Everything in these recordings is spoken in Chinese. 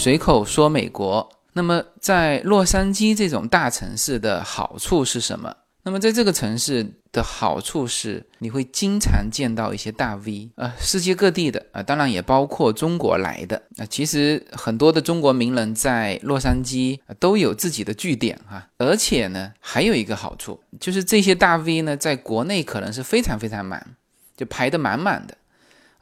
随口说美国。那么在洛杉矶这种大城市的好处是什么？那么在这个城市的好处是，你会经常见到一些大 V，呃，世界各地的啊，当然也包括中国来的啊。其实很多的中国名人在洛杉矶都有自己的据点哈。而且呢，还有一个好处就是这些大 V 呢，在国内可能是非常非常满，就排得满满的。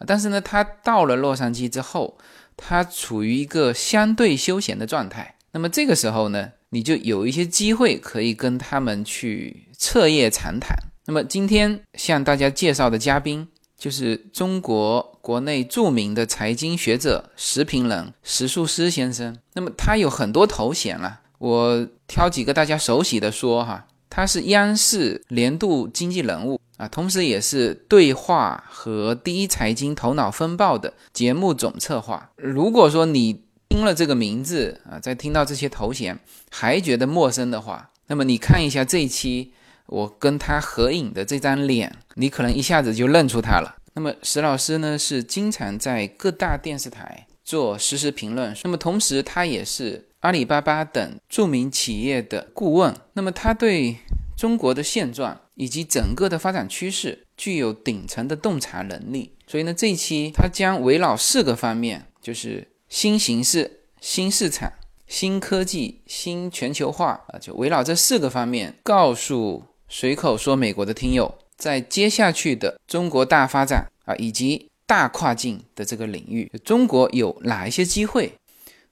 但是呢，他到了洛杉矶之后，他处于一个相对休闲的状态。那么这个时候呢，你就有一些机会可以跟他们去彻夜长谈。那么今天向大家介绍的嘉宾就是中国国内著名的财经学者、时评人石树诗先生。那么他有很多头衔了，我挑几个大家熟悉的说哈。他是央视年度经济人物啊，同时也是对话和第一财经头脑风暴的节目总策划。如果说你听了这个名字啊，再听到这些头衔还觉得陌生的话，那么你看一下这一期我跟他合影的这张脸，你可能一下子就认出他了。那么石老师呢，是经常在各大电视台做实时评论，那么同时他也是。阿里巴巴等著名企业的顾问，那么他对中国的现状以及整个的发展趋势具有顶层的洞察能力。所以呢，这一期他将围绕四个方面，就是新形势、新市场、新科技、新全球化啊，就围绕这四个方面，告诉随口说美国的听友，在接下去的中国大发展啊，以及大跨境的这个领域，中国有哪一些机会？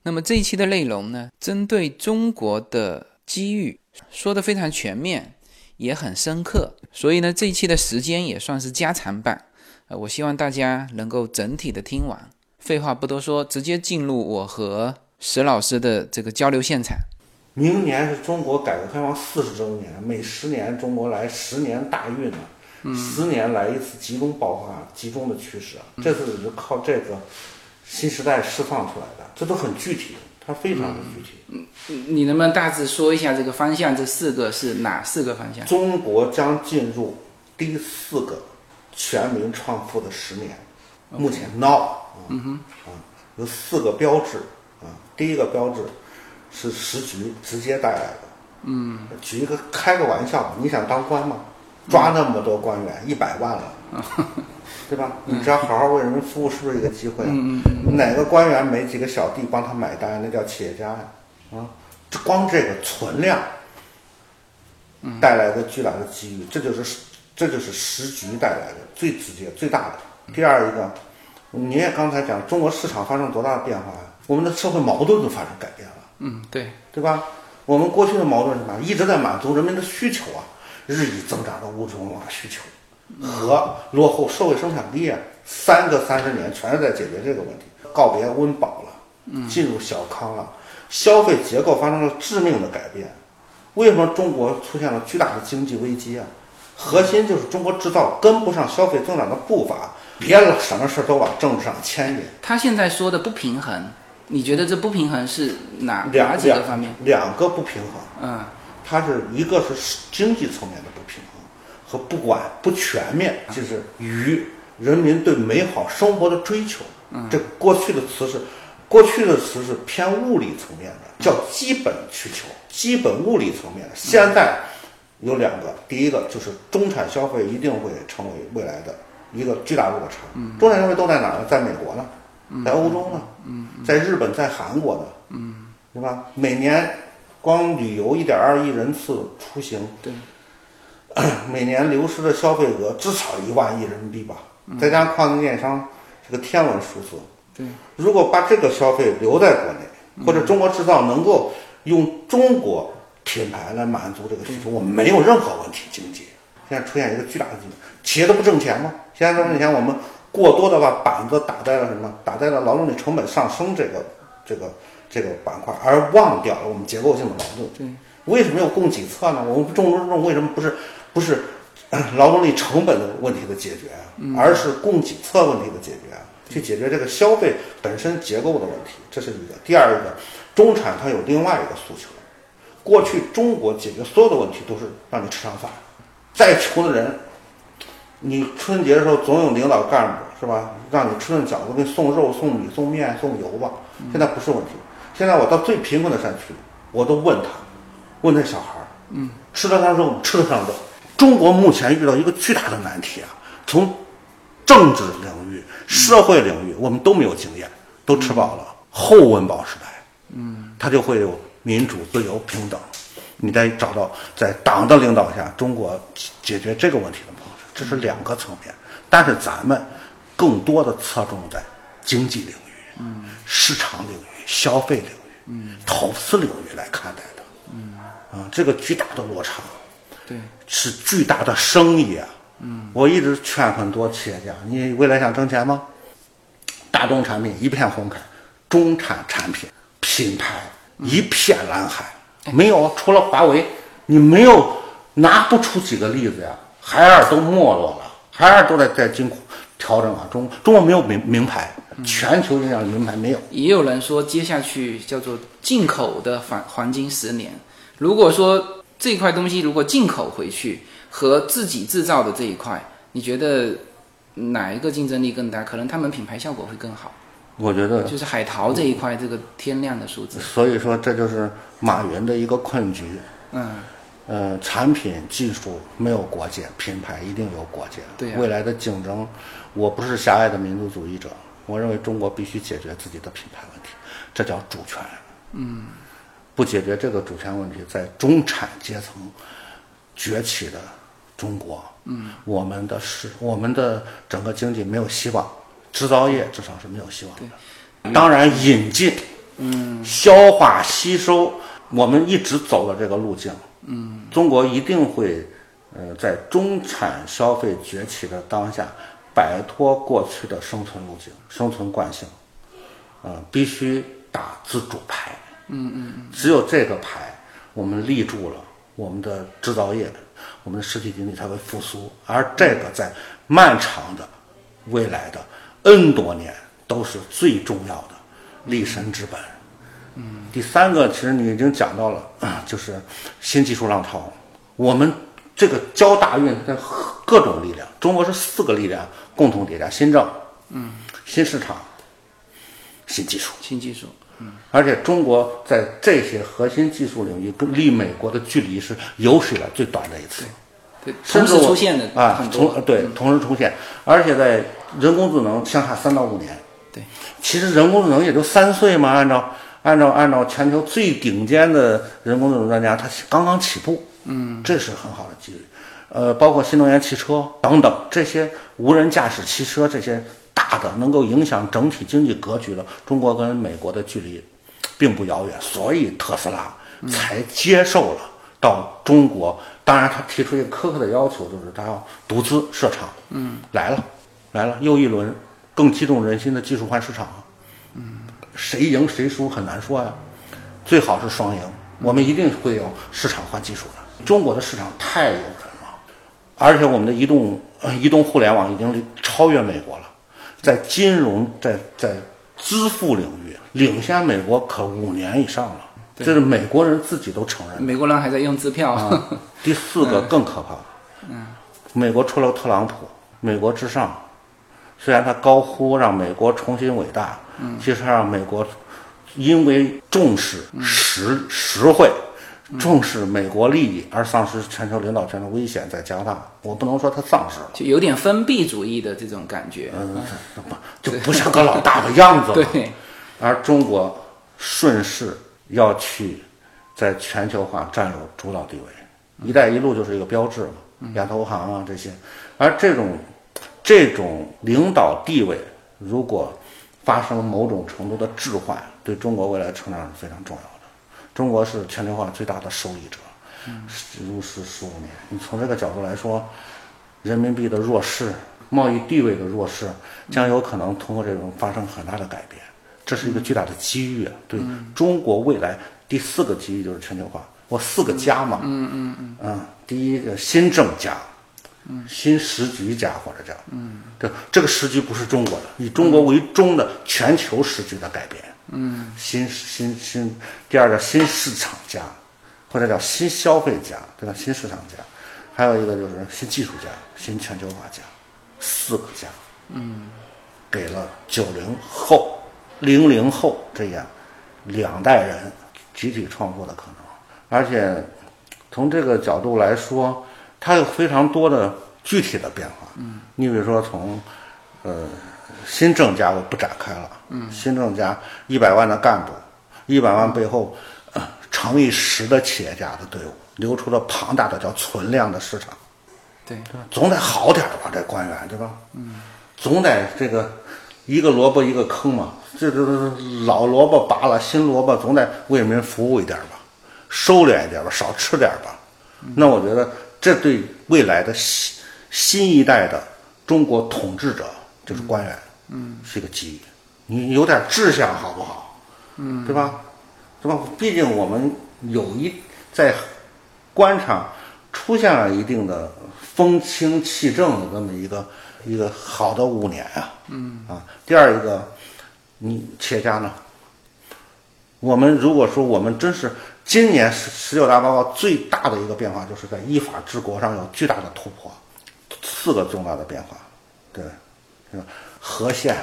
那么这一期的内容呢，针对中国的机遇说的非常全面，也很深刻，所以呢，这一期的时间也算是加长版。呃，我希望大家能够整体的听完。废话不多说，直接进入我和石老师的这个交流现场。明年是中国改革开放四十周年，每十年中国来十年大运呢，十年来一次集中爆发、集中的趋势啊，这次就靠这个。新时代释放出来的，这都很具体，它非常的具体。嗯，你能不能大致说一下这个方向？这四个是哪四个方向？中国将进入第四个全民创富的十年。目前 now，嗯哼，啊，有四个标志啊。第一个标志是时局直接带来的。嗯，举一个开个玩笑，你想当官吗？抓那么多官员，一百万了。对吧？你只要好好为人民服务，是不是一个机会啊？哪个官员没几个小弟帮他买单，那叫企业家呀！啊，这光这个存量带来的巨大的机遇，这就是这就是时局带来的最直接、最大的。第二一个，你也刚才讲，中国市场发生多大的变化呀？我们的社会矛盾都发生改变了。嗯，对，对吧？我们过去的矛盾是什么？一直在满足人民的需求啊，日益增长的物质文化需求。和落后社会生产力啊，三个三十年全是在解决这个问题。告别温饱了，进入小康了，消费结构发生了致命的改变。为什么中国出现了巨大的经济危机啊？核心就是中国制造跟不上消费增长的步伐，别了什么事都往政治上牵引。他现在说的不平衡，你觉得这不平衡是哪哪几个方面？两个不平衡。嗯，它是一个是经济层面的。和不管不全面，就是与人民对美好生活的追求。这过去的词是，过去的词是偏物理层面的，叫基本需求，基本物理层面的。现在有两个，第一个就是中产消费一定会成为未来的一个巨大落差。中产消费都在哪儿呢？在美国呢？在欧洲呢？在日本，在韩国呢？嗯对吧？每年光旅游一点二亿人次出行。对。每年流失的消费额至少一万亿人民币吧，再加上跨境电商，是个天文数字。对，如果把这个消费留在国内，或者中国制造能够用中国品牌来满足这个需求，我们没有任何问题。经济现在出现一个巨大的问题，企业都不挣钱吗？现在不挣钱，我们过多的把板子打在了什么？打在了劳动力成本上升这个这个这个板块，而忘掉了我们结构性的矛盾。对，为什么要供给侧呢？我们重中之重为什么不是？不是劳动力成本的问题的解决，而是供给侧问题的解决，去解决这个消费本身结构的问题，这是一个。第二个，中产他有另外一个诉求，过去中国解决所有的问题都是让你吃上饭，再穷的人，你春节的时候总有领导干部是吧，让你吃顿饺子，给你送肉、送米、送面、送油吧。现在不是问题，现在我到最贫困的山区，我都问他，问那小孩儿，嗯，吃得上肉吗？吃得上肉。中国目前遇到一个巨大的难题啊，从政治领域、社会领域，我们都没有经验，都吃饱了。后温饱时代，嗯，它就会有民主、自由、平等。你得找到在党的领导下，中国解决这个问题的方式，这是两个层面。但是咱们更多的侧重在经济领域、嗯，市场领域、消费领域、嗯，投资领域来看待的，嗯，啊，这个巨大的落差，对，是巨大的生意啊。嗯，我一直劝很多企业家，你未来想挣钱吗？大众产品一片红海，中产产品品牌一片蓝海。没有，除了华为，你没有拿不出几个例子呀。海尔都没落了，海尔都在在进调整啊。中中国没有名名牌，全球这样名牌没有。也有人说，接下去叫做进口的黄黄金十年。如果说这一块东西如果进口回去和自己制造的这一块，你觉得哪一个竞争力更大？可能他们品牌效果会更好。我觉得就是海淘这一块，这个天量的数字。所以说，这就是马云的一个困局。嗯，呃，产品技术没有国界，品牌一定有国界。对，未来的竞争，我不是狭隘的民族主义者，我认为中国必须解决自己的品牌问题，这叫主权。嗯，不解决这个主权问题，在中产阶层崛起的中国，嗯，我们的是我们的整个经济没有希望。制造业至少是没有希望的。当然，引进、嗯，消化吸收，我们一直走的这个路径。嗯，中国一定会，呃，在中产消费崛起的当下，摆脱过去的生存路径、生存惯性。呃，必须打自主牌。嗯嗯嗯。只有这个牌，我们立住了，我们的制造业，我们的实体经济才会复苏。而这个在漫长的未来的。N 多年都是最重要的立身之本。嗯，第三个，其实你已经讲到了，就是新技术浪潮。我们这个交大运的各种力量，中国是四个力量共同叠加：新政、嗯，新市场、新技术、新技术。嗯，而且中国在这些核心技术领域跟，离美国的距离是有史以来最短的一次。对同时出现的啊，同对同时出现，而且在人工智能相差三到五年。对，其实人工智能也就三岁嘛，按照按照按照全球最顶尖的人工智能专家，他刚刚起步。嗯，这是很好的机遇。呃，包括新能源汽车等等这些无人驾驶汽车这些大的能够影响整体经济格局的，中国跟美国的距离并不遥远，所以特斯拉才接受了到中国。当然，他提出一个苛刻的要求，就是他要独资设厂。嗯，来了，来了，又一轮更激动人心的技术换市场。嗯，谁赢谁输很难说呀，最好是双赢。我们一定会有市场换技术的。中国的市场太诱人了，而且我们的移动移动互联网已经超越美国了，在金融在在支付领域领先美国可五年以上了。这是美国人自己都承认。美国人还在用支票。啊、第四个更可怕。嗯，美国出了特朗普，美国至上。虽然他高呼让美国重新伟大，嗯，其实让美国因为重视实实惠、重视美国利益而丧失全球领导权的危险在加大。我不能说他丧失了，就有点封闭主义的这种感觉。嗯，就不像个老大的样子。对。而中国顺势。要去在全球化占有主导地位，“一带一路”就是一个标志嘛，亚投行啊这些，而这种这种领导地位，如果发生某种程度的置换，对中国未来成长是非常重要的。中国是全球化最大的受益者，如是十五年。你从这个角度来说，人民币的弱势、贸易地位的弱势，将有可能通过这种发生很大的改变。这是一个巨大的机遇啊！对中国未来第四个机遇就是全球化，我四个加嘛。嗯嗯嗯。嗯，第一个新政加，嗯，新时局加或者叫，嗯，这这个时局不是中国的，以中国为中的全球时局的改变。嗯，新新新，第二个新市场家，或者叫新消费家，对吧？新市场家，还有一个就是新技术家，新全球化家，四个家。嗯，给了九零后。零零后这样两代人集体创作的可能。而且从这个角度来说，它有非常多的具体的变化。嗯，你比如说从呃新政家我不展开了。嗯，新政家一百万的干部，一百万背后呃乘以十的企业家的队伍，留出了庞大的叫存量的市场。对，总得好点儿吧，这官员对吧？嗯，总得这个一个萝卜一个坑嘛，这这老萝卜拔了，新萝卜总得为民服务一点吧，收敛一点吧，少吃点吧。那我觉得这对未来的新新一代的中国统治者就是官员，嗯，是一个机遇。你有点志向好不好？嗯，对吧？对吧？毕竟我们有一在官场出现了一定的。风清气正的这么一个一个好的五年啊，嗯啊，第二一个，你企业家呢？我们如果说我们真是今年十十九大报告最大的一个变化，就是在依法治国上有巨大的突破，四个重大的变化，对，和宪、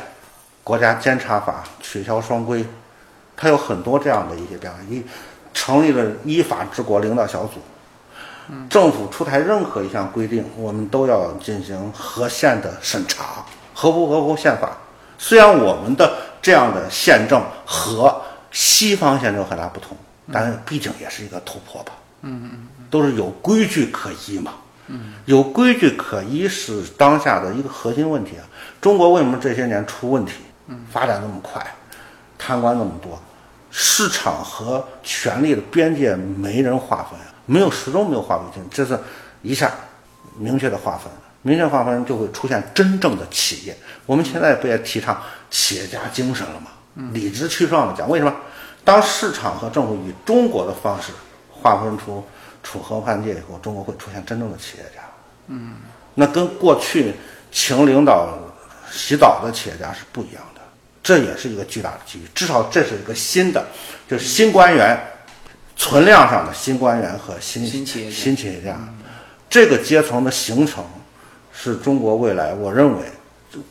国家监察法取消双规，它有很多这样的一些变化，一成立了依法治国领导小组。政府出台任何一项规定，我们都要进行和宪的审查，合不合乎宪法？虽然我们的这样的宪政和西方宪政很大不同，但是毕竟也是一个突破吧。嗯嗯都是有规矩可依嘛。嗯，有规矩可依是当下的一个核心问题啊。中国为什么这些年出问题？嗯，发展那么快，贪官那么多，市场和权力的边界没人划分。没有始终没有划分清，这是一下明确的划分，明确划分就会出现真正的企业。我们现在不也提倡企业家精神了吗？理直气壮的讲，为什么？当市场和政府以中国的方式划分出楚河汉界以后，中国会出现真正的企业家。嗯，那跟过去请领导洗澡的企业家是不一样的，这也是一个巨大的机遇。至少这是一个新的，就是新官员。存量上的新官员和新新企业新企业家，这个阶层的形成，是中国未来我认为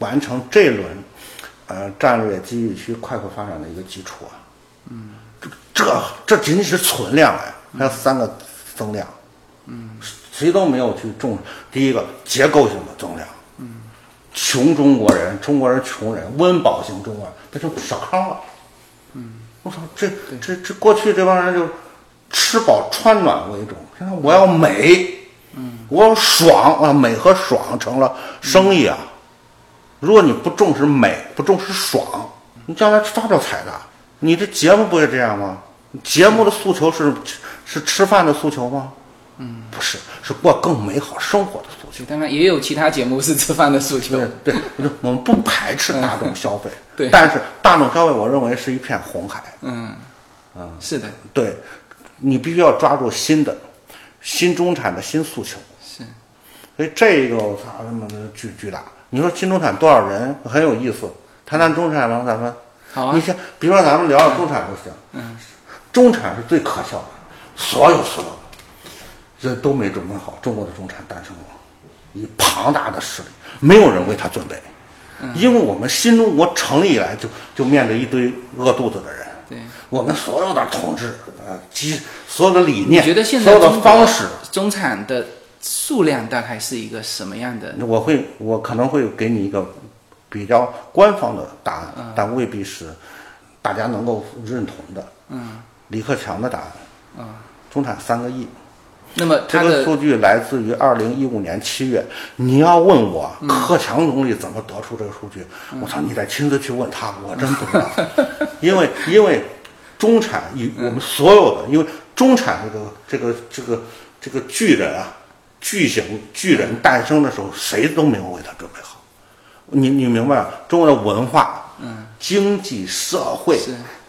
完成这轮呃战略机遇区快速发展的一个基础啊。嗯，这这这仅仅是存量哎，还有三个增量。嗯，谁都没有去重第一个结构性的增量。嗯，穷中国人，中国人穷人，温饱型中国人，那就少康了。嗯，我操，这这这过去这帮人就。吃饱穿暖为重，现在我要美，嗯，我要爽啊，美和爽成了生意啊。如果你不重视美，不重视爽，你将来发不了财的。你这节目不也这样吗？节目的诉求是是吃饭的诉求吗？嗯，不是，是过更美好生活的诉求。当然也有其他节目是吃饭的诉求。对，我们不排斥大众消费，对，但是大众消费，我认为是一片红海。嗯，嗯，是的，对。你必须要抓住新的、新中产的新诉求，是，所以这个我操，他妈的巨巨大。你说新中产多少人很有意思，谈谈中产吗？咱们，好啊。你先，比如说咱们聊聊中产就行。嗯，中产是最可笑的，所有所有这都没准备好，中国的中产诞生了，以庞大的势力，没有人为他准备，因为我们新中国成立以来就就面对一堆饿肚子的人。对我们所有的统治，呃，及所有的理念，觉得现在所有的方式，中产的数量大概是一个什么样的？我会，我可能会给你一个比较官方的答案，但未必是大家能够认同的。嗯，李克强的答案。嗯，中产三个亿。那么这个数据来自于二零一五年七月。你要问我克强总理怎么得出这个数据？我操，你得亲自去问他，我真不知道。因为因为中产以我们所有的，因为中产这个这个这个这个巨人啊，巨型巨人诞生的时候，谁都没有为他准备好。你你明白吗？中国的文化、嗯，经济社会、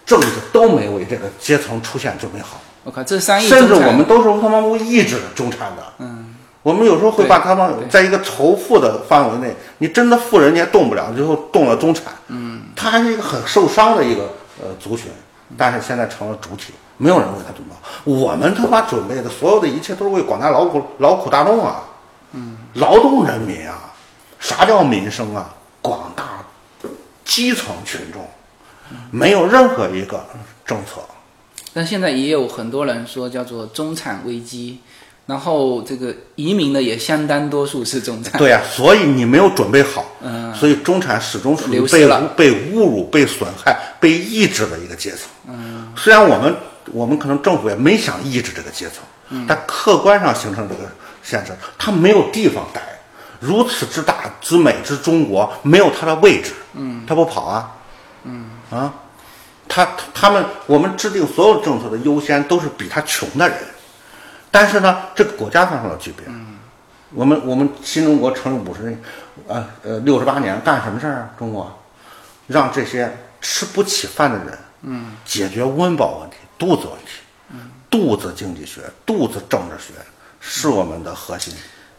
政治都没为这个阶层出现准备好。我靠，这三亿甚至我们都是他妈无意志中产的。嗯，我们有时候会把他们在一个仇富的范围内，你真的富人家动不了，最后动了中产。嗯，他还是一个很受伤的一个呃族群，但是现在成了主体，没有人为他准备。我们他妈准备的所有的一切都是为广大劳苦劳苦大众啊，嗯，劳动人民啊，啥叫民生啊？广大基层群众，没有任何一个政策。但现在也有很多人说叫做中产危机，然后这个移民的也相当多数是中产。对呀、所以你没有准备好，嗯，所以中产始终属于被了。被侮辱、被损害、被抑制的一个阶层。嗯，虽然我们我们可能政府也没想抑制这个阶层，嗯，但客观上形成这个现实，他没有地方待。如此之大之美之中国，没有他的位置，嗯，他不跑啊，嗯。啊，他他们我们制定所有政策的优先都是比他穷的人，但是呢，这个国家发生了巨变。我们我们新中国成立五十年，呃呃六十八年，干什么事儿啊？中国让这些吃不起饭的人，嗯，解决温饱问题、肚子问题，嗯，肚子经济学、肚子政治学是我们的核心。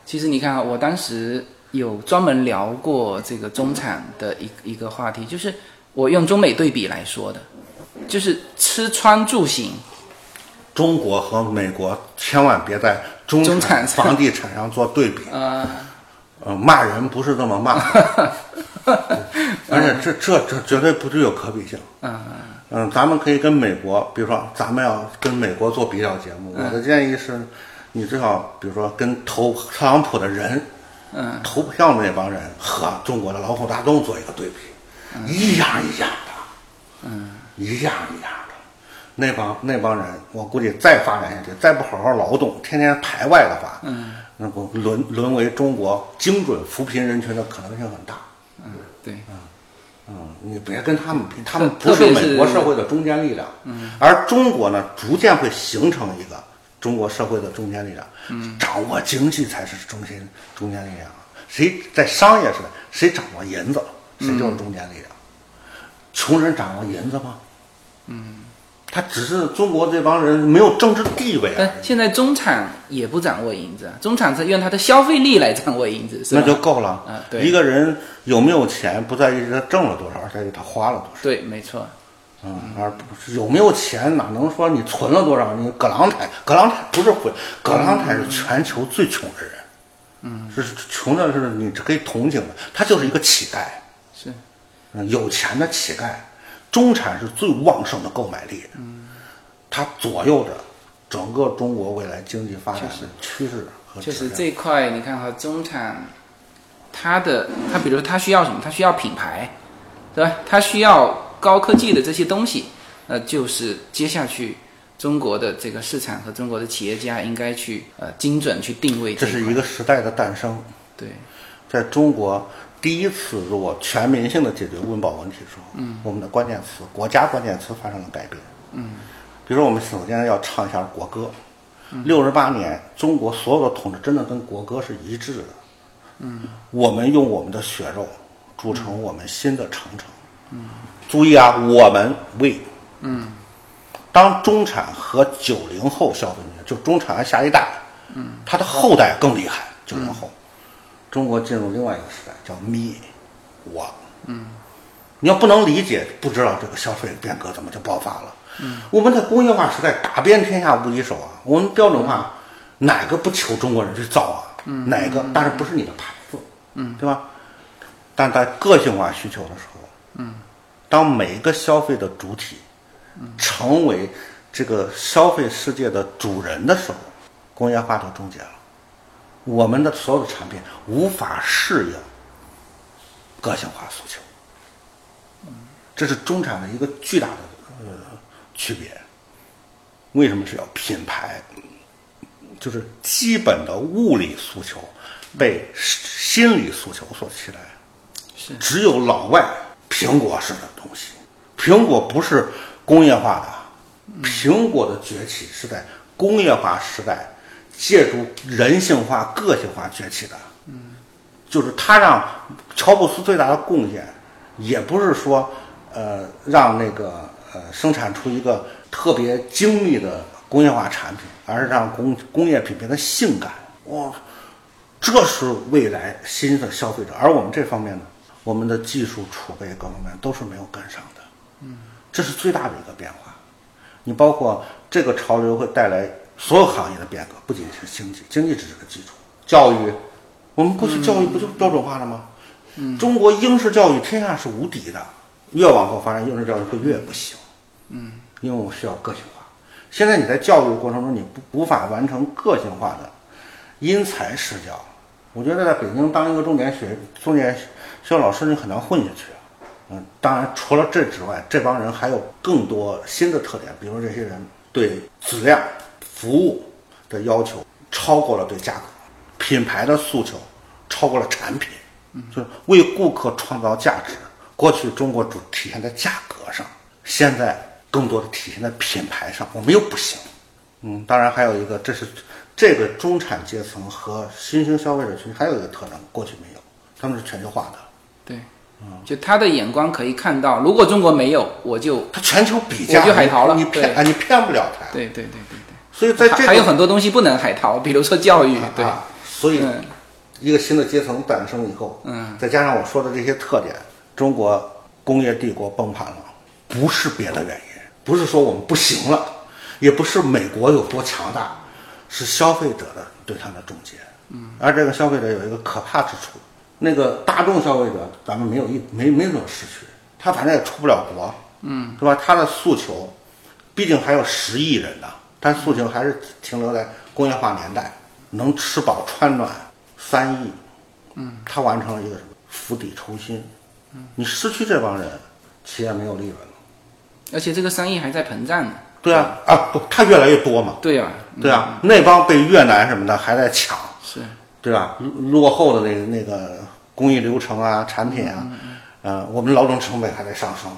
其实你看啊，我当时有专门聊过这个中产的一一个话题，就是我用中美对比来说的，就是吃穿住行，中国和美国千万别在中中产产房地产上做对比。呃，呃，骂人不是这么骂，而且这这这绝对不具有可比性。嗯。嗯，咱们可以跟美国，比如说咱们要跟美国做比较节目，我的建议是，你最好比如说跟投特朗普的人，嗯，投票的那帮人和中国的劳苦大众做一个对比，一样一样的，嗯，一样一样的。那帮那帮人，我估计再发展下去，再不好好劳动，天天排外的话，嗯，那不沦沦为中国精准扶贫人群的可能性很大。嗯，对，嗯，你别跟他们比，他们不是美国社会的中坚力量，嗯，而中国呢，逐渐会形成一个中国社会的中坚力量，嗯，掌握经济才是中心中坚力量。谁在商业时代，谁掌握银子，谁就是中坚力量。穷人掌握银子吗？嗯，他只是中国这帮人没有政治地位但现在中产也不掌握银子啊，中产是用他的消费力来掌握银子，是吧？那就够了。啊对一个人有没有钱，不在于他挣了多少，而在于他花了多少。对，没错，嗯，而不是有没有钱，哪能说你存了多少？你葛朗台，葛朗台不是混，葛朗台是全球最穷的人，嗯，是穷的是你可以同情的，他就是一个乞丐，是，嗯，有钱的乞丐，中产是最旺盛的购买力，嗯，它左右着整个中国未来经济发展的趋势和确实这一块，你看哈，中产，他的他比如说他需要什么？他需要品牌，对吧？他需要高科技的这些东西，那就是接下去中国的这个市场和中国的企业家应该去呃精准去定位这是一个时代的诞生。对，在中国第一次如果全民性的解决温饱问题的时候，嗯，我们的关键词、国家关键词发生了改变，嗯，比如说我们首先要唱一下国歌，六十八年，中国所有的统治真的跟国歌是一致的，嗯，我们用我们的血肉筑成我们新的长城，嗯，注意啊，我们为，嗯，当中产和九零后消费者，就中产和下一代，嗯，他的后代更厉害，九零后。中国进入另外一个时代，叫 me，我。嗯，你要不能理解，不知道这个消费变革怎么就爆发了。嗯，我们在工业化时代打遍天下无敌手啊，我们标准化，哪个不求中国人去造啊？嗯，哪个？但是不是你的牌子，嗯，对吧？但在个性化需求的时候，嗯，当每一个消费的主体，成为这个消费世界的主人的时候，工业化就终结了。我们的所有的产品无法适应个性化诉求，这是中产的一个巨大的呃区别。为什么是要品牌？就是基本的物理诉求被心理诉求所取代。是只有老外苹果式的东西，苹果不是工业化的，苹果的崛起是在工业化时代借助人性化、个性化崛起的。嗯，就是他让乔布斯最大的贡献，也不是说呃让那个呃生产出一个特别精密的工业化产品，而是让工工业品变得性感。哇，这是未来新的消费者，而我们这方面呢，我们的技术储备各方面都是没有跟上的。嗯，这是最大的一个变化。你包括这个潮流会带来所有行业的变革，不仅是经济，经济只是个基础。教育，我们过去教育不就标准化了吗？嗯，中国应试教育天下是无敌的，越往后发展，应试教育会越不行。嗯，因为我需要个性化。现在你在教育过程中，你不无法完成个性化的因材施教。我觉得在北京当一个重点学重点学校老师，你很难混下去。嗯，当然除了这之外，这帮人还有更多新的特点，比如这些人对质量、服务的要求超过了对价格，品牌的诉求超过了产品，就是为顾客创造价值。过去中国主体现在价格上，现在更多的体现在品牌上。我们又不行。嗯，当然还有一个，这是这个中产阶层和新兴消费者群还有一个特征，过去没有，他们是全球化的。对，嗯就他的眼光可以看到，如果中国没有，我就他全球比价，我就海淘了你骗啊，你骗不了他。对对对对所以在，这个还还有很多东西不能海淘，比如说教育，对，啊，所以嗯一个新的阶层诞生以后，嗯，再加上我说的这些特点，中国工业帝国崩盘了，不是别的原因，不是说我们不行了，也不是美国有多强大，是消费者的对它的终结。嗯，而这个消费者有一个可怕之处，那个大众消费者咱们没有一没没怎么失去，他反正也出不了国，嗯，是吧？他的诉求，毕竟还有十亿人呢，他诉求还是停留在工业化年代，能吃饱穿暖三亿，嗯，他完成了一个什么？釜底抽薪，嗯，你失去这帮人，企业没有利润了。而且这个三亿还在膨胀呢。对啊，啊不，它越来越多嘛，对啊，对啊，那帮被越南什么的还在抢，是，对吧？落后的那个那个工艺流程啊、产品啊，呃，我们劳动成本还在上升，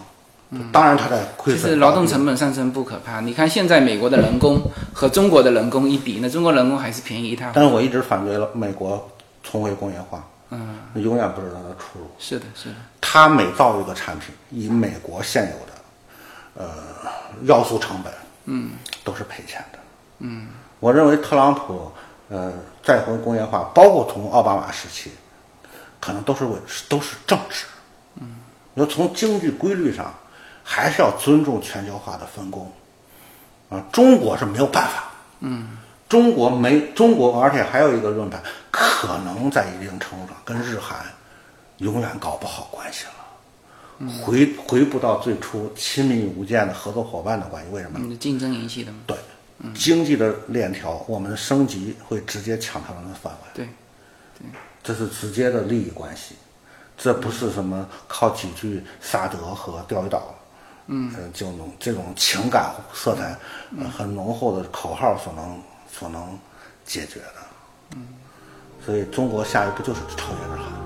当然它在亏损。其实劳动成本上升不可怕，你看现在美国的人工和中国的人工一比，那中国人工还是便宜一塌糊涂。但是我一直反对了美国重回工业化，嗯，永远不知道它的出路。是的，是的，他每造一个产品，以美国现有的呃要素成本，嗯，都是赔钱的。嗯，我认为特朗普呃再回工业化，包括从奥巴马时期，可能都是为都是政治。嗯，你说从经济规律上，还是要尊重全球化的分工。啊，中国是没有办法。嗯，中国没中国，而且还有一个论坛，可能在一定程度上跟日韩永远搞不好关系了。回回不到最初亲密无间的合作伙伴的关系，为什么？你的竞争引起的嘛。对，经济的链条，我们的升级会直接抢他们的饭碗，对对，这是直接的利益关系，这不是什么靠几句萨德和钓鱼岛，嗯，就能这种情感色彩、呃很浓厚的口号所能所能解决的，嗯，所以中国下一步就是超越日韩。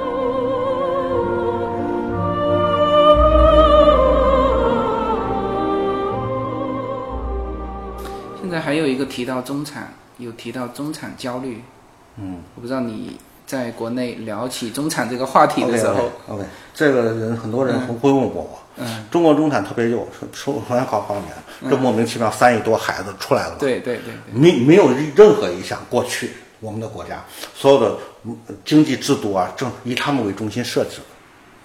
还有一个提到中产，有提到中产焦虑。嗯，我不知道你在国内聊起中产这个话题的时候。O k 这个人很多人会会问过我，嗯，中国中产特别幼，说说说好好年，这莫名其妙三亿多孩子出来了，对对对对，没没有任何一项过去我们的国家所有的嗯经济制度啊，正以他们为中心设置，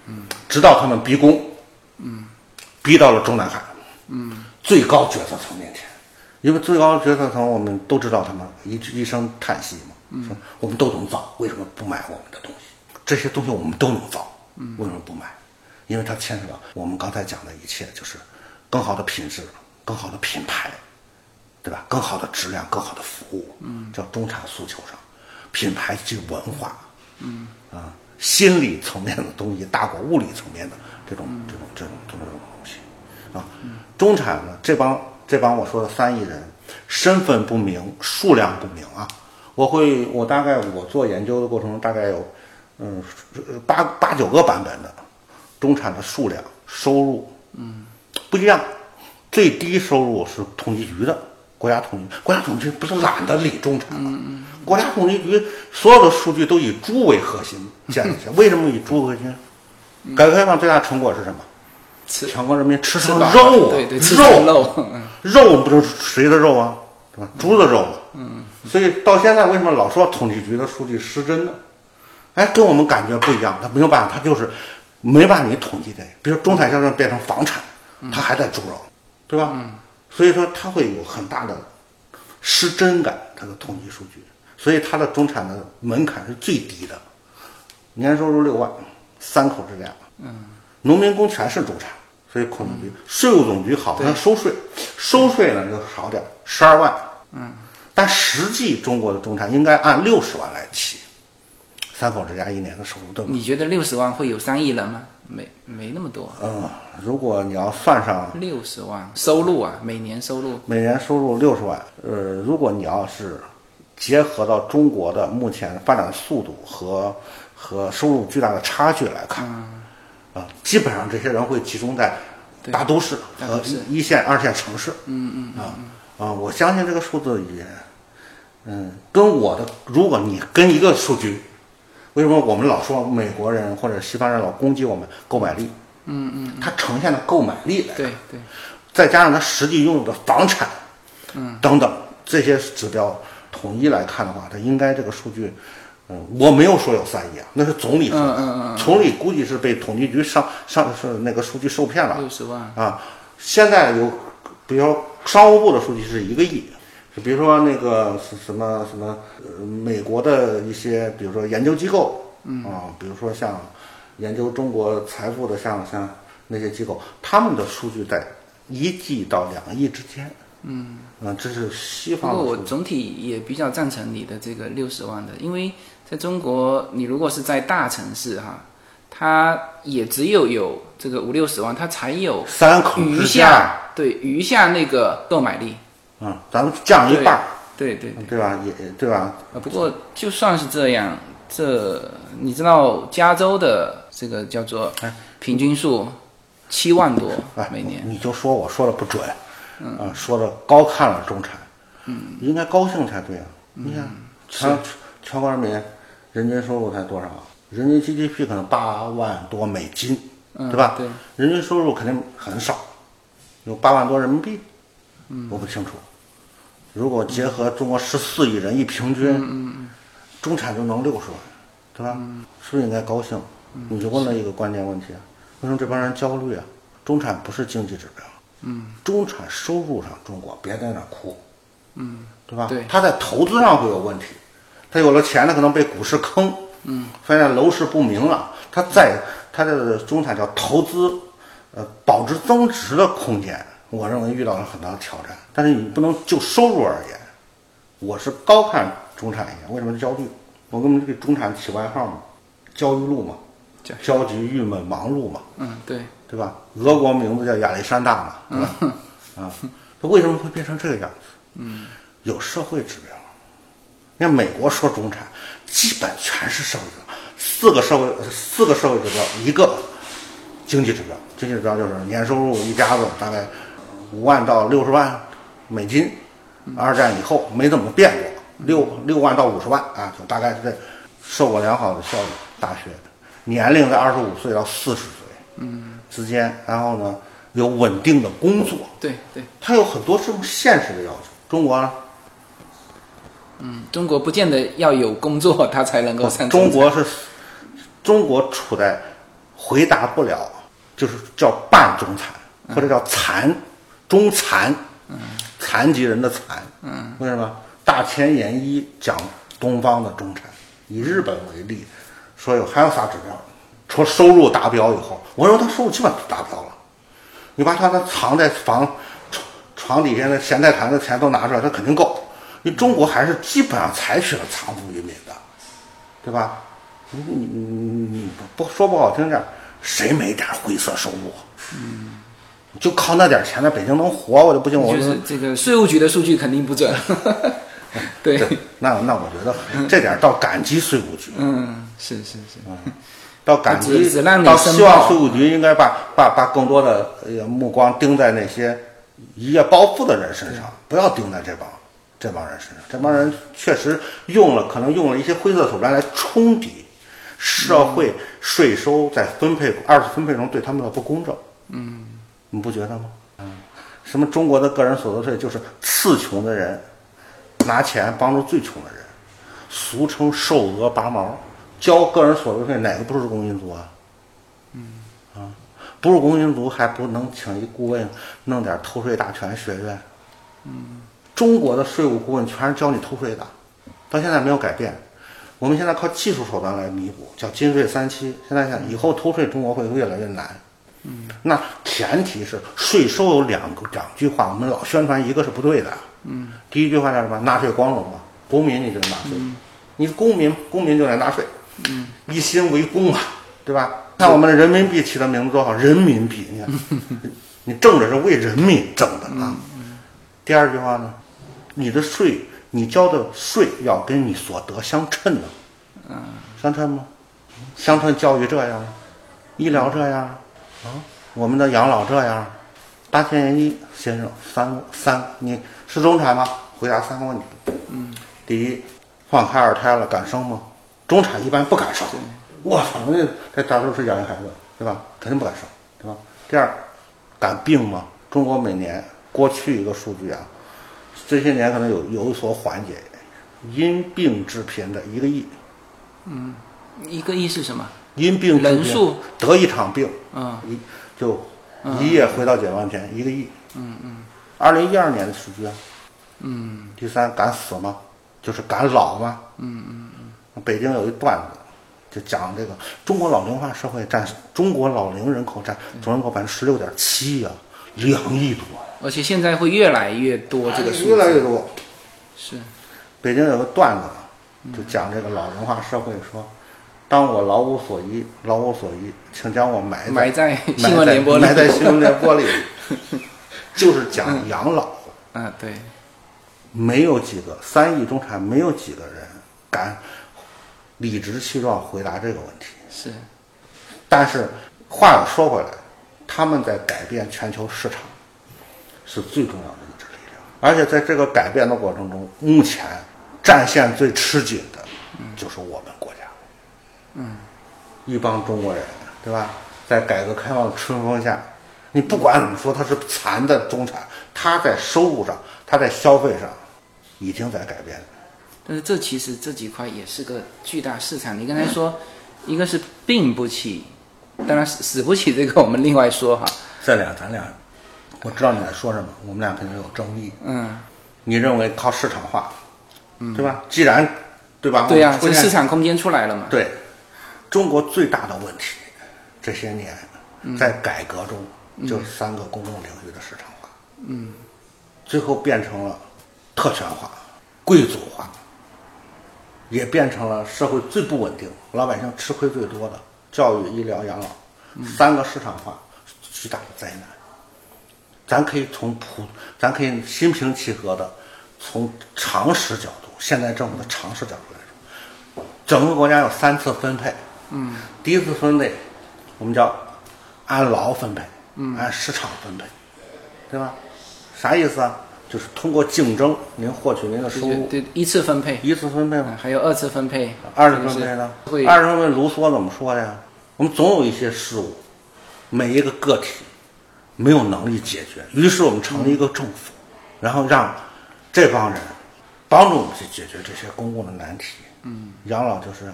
嗯，直到他们逼宫，嗯，逼到了中南海，嗯，最高决策层面前，因为最高决策层我们都知道他们一一声叹息嘛，嗯，我们都能造，为什么不买我们的东西？这些东西我们都能造，嗯，为什么不买？因为它牵扯到我们刚才讲的一切，就是更好的品质、更好的品牌，对吧？更好的质量、更好的服务，嗯，叫中产诉求上，品牌及文化，嗯啊，心理层面的东西大过物理层面的这种这种这种这种东西啊。中产呢，这帮这帮我说的三亿人，身份不明，数量不明啊。我会，我大概我做研究的过程中，大概有嗯八八九个版本的中产的数量、收入，嗯，不一样。最低收入是统计局的，国家统计国家统计局不是懒得理中产吗？国家统计局所有的数据都以猪为核心建立起来。为什么以猪为核心？改革开放最大成果是什么？吃全国人民吃上饱肉，对对，吃肉肉，嗯肉不就是谁的肉啊？对吧？猪的肉嘛。嗯。所以到现在为什么老说统计局的数据失真呢？哎，跟我们感觉不一样。他没有办法，他就是没把你统计的。比如中产乡镇变成房产，他还在猪肉，对吧？嗯。所以说他会有很大的失真感，他的统计数据。所以他的中产的门槛是最低的，年收入六万，三口之家。嗯。农民工全是中产。所以统计局、税务总局好像收税，收税呢就少点，十二万。嗯，但实际中国的中产应该按六十万来起，三口之家一年的收入对吗？你觉得六十万会有三亿人吗？没没那么多。嗯，如果你要算上六十万收入啊，每年收入，每年收入六十万。呃，如果你要是结合到中国的目前发展速度和和收入巨大的差距来看。啊，基本上这些人会集中在大都市和一线、二线城市。嗯嗯啊啊，我相信这个数字也，嗯，跟我的，如果你跟一个数据，为什么我们老说美国人或者西方人老攻击我们购买力？嗯嗯，它呈现的购买力来，对对，再加上他实际拥有的房产，嗯，等等这些指标统一来看的话，它应该这个数据。嗯，我没有说有三亿啊，那是总理说的。嗯嗯嗯，总理估计是被统计局上上是那个数据受骗了。六十万啊，现在有，比如说商务部的数据是一个亿，比如说那个是什么什么呃美国的一些，比如说研究机构，啊，比如说像研究中国财富的，像像那些机构，他们的数据在一亿到两亿之间。嗯，啊，这是西方。不过我总体也比较赞成你的这个六十万的，因为。在中国，你如果是在大城市哈，它也只有有这个五六十万，它才有三口余下对余下那个购买力。嗯，咱们降一半，对对对吧？也对吧？啊，不过就算是这样，这你知道加州的这个叫做平均数七万多每年，你就说我说的不准，嗯，说的高看了中产，嗯，应该高兴才对啊。你看，全全国人民。人均收入才多少？人均 GDP 可能八万多美金，对吧？对，人均收入肯定很少，有八万多人民币，嗯，我不清楚。如果结合中国十四亿人一平均，中产就能六十万，对吧？是不是应该高兴？你就问了一个关键问题啊，为什么这帮人焦虑啊？中产不是经济指标，嗯，中产收入上中国别在那哭，嗯，对吧？对，他在投资上会有问题。他有了钱呢，可能被股市坑，嗯，发现楼市不明了，他在他的中产叫投资，呃，保值增值的空间，我认为遇到了很大的挑战。但是你不能就收入而言，我是高看中产一点。为什么焦虑？我给我们给中产起外号嘛，焦虑路嘛，焦急、郁闷、忙碌嘛，嗯，对，对吧？俄国名字叫亚历山大嘛，对吧？啊，他为什么会变成这个样子？嗯，有社会指标。你看美国说中产，基本全是社会指标，四个社会四个社会指标，一个经济指标。经济指标就是年收入一家子大概五万到六十万美金，二战以后没怎么变过，六六万到五十万啊，就大概是这受过良好的教育，大学，年龄在二十五岁到四十岁嗯之间，然后呢有稳定的工作，对对，它有很多这种现实的要求。中国呢？嗯，中国不见得要有工作，他才能够上。中国是，中国处在回答不了，就是叫半中产或者叫残中残，残疾人的残。嗯，为什么？大前研一讲东方的中产，以日本为例，说有还有啥指标？说收入达标以后，我说他收入基本达标了。你把他那藏在房床床底下的咸菜坛子钱都拿出来，他肯定够。中国还是基本上采取了藏富于民的，对吧？你你你你不不说不好听点儿，谁没点儿灰色收入？嗯，就靠那点儿钱在北京能活，我就不行，我就是这个税务局的数据肯定不准。对，那那我觉得这点儿倒感激税务局，嗯，是是是，嗯倒感激只只让你倒希望税务局应该把把把更多的呃目光盯在那些一夜暴富的人身上，不要盯在这帮这帮人身上。这帮人确实用了，可能用了一些灰色手段来冲抵社会税收在分配二次分配中对他们的不公正。嗯，你不觉得吗？嗯，什么中国的个人所得税就是次穷的人拿钱帮助最穷的人，俗称瘦额拔毛。交个人所得税哪个不是工薪族啊？嗯啊，不是工薪族还不能请一顾问弄点偷税大全学院？嗯，中国的税务顾问全是教你偷税的，到现在没有改变。我们现在靠技术手段来弥补，叫金税三期。现在想以后偷税，中国会越来越难。嗯，那前提是税收有两个两句话，我们老宣传一个是不对的。嗯，第一句话叫什么？纳税光荣嘛，公民你就得纳税，你公民公民就得纳税。嗯，一心为公嘛，对吧？看我们的人民币起的名字多好，人民币，你看，你挣着是为人民挣的啊。第二句话呢，你的税，你交的税要跟你所得相称的，嗯，相称吗？相称教育这样，医疗这样，啊，我们的养老这样，八千元一先生三三，你是中产吗？回答三个问题。嗯，第一，放开二胎了，敢生吗？中产一般不敢生。我操，那这大多数养一孩子，对吧？肯定不敢生，对吧？第二，敢病吗？中国每年过去一个数据啊，这些年可能有有所缓解，因病致贫的一个亿，嗯一个亿是什么？因病人数得一场病，嗯一就一夜回到解放前，一个亿。嗯嗯。二零一二年的数据啊。嗯。第三，敢死吗？就是敢老吗？嗯嗯嗯。北京有一段子，就讲这个中国老龄化社会占中国老龄人口占总人口百分之十六点七呀，两亿多，而且现在会越来越多这个数字，越来越多。是。北京有个段子，就讲这个老龄化社会说，当我老无所依，老无所依，请将我埋在埋在埋新闻联播里。埋在新闻联播里，就是讲养老。啊，对，没有几个三亿中产，没有几个人敢理直气壮回答这个问题。是。但是话又说回来，他们在改变全球市场是最重要的一支力量，而且在这个改变的过程中，目前战线最吃紧的就是我们国家。嗯，一帮中国人，对吧？在改革开放的春风下，你不管怎么说，他是残的中产，他在收入上，他在消费上，已经在改变。但是这其实这几块也是个巨大市场。你刚才说，一个是病不起，当然死死不起，这个我们另外说哈。这俩咱俩，我知道你在说什么，我们俩肯定有争议。嗯，你认为靠市场化，对吧？既然，对吧？对呀、市场空间出来了嘛。对，中国最大的问题，这些年在改革中，就是三个公共领域的市场化，嗯，最后变成了特权化、贵族化，也变成了社会最不稳定、老百姓吃亏最多的教育、医疗、养老，三个市场化巨大的灾难。咱可以从普，咱可以心平气和的从常识角度，现在政府的常识角度来说，整个国家有三次分配，嗯，第一次分配我们叫按劳分配，嗯，按市场分配，对吧？啥意思啊？就是通过竞争，您获取您的收入，对对，一次分配，一次分配嘛啊，还有二次分配，二次分配呢？二次分配卢梭怎么说的呀？我们总有一些事物，每一个个体没有能力解决，于是我们成立一个政府，然后让这帮人帮助我们去解决这些公共的难题。嗯，养老就是，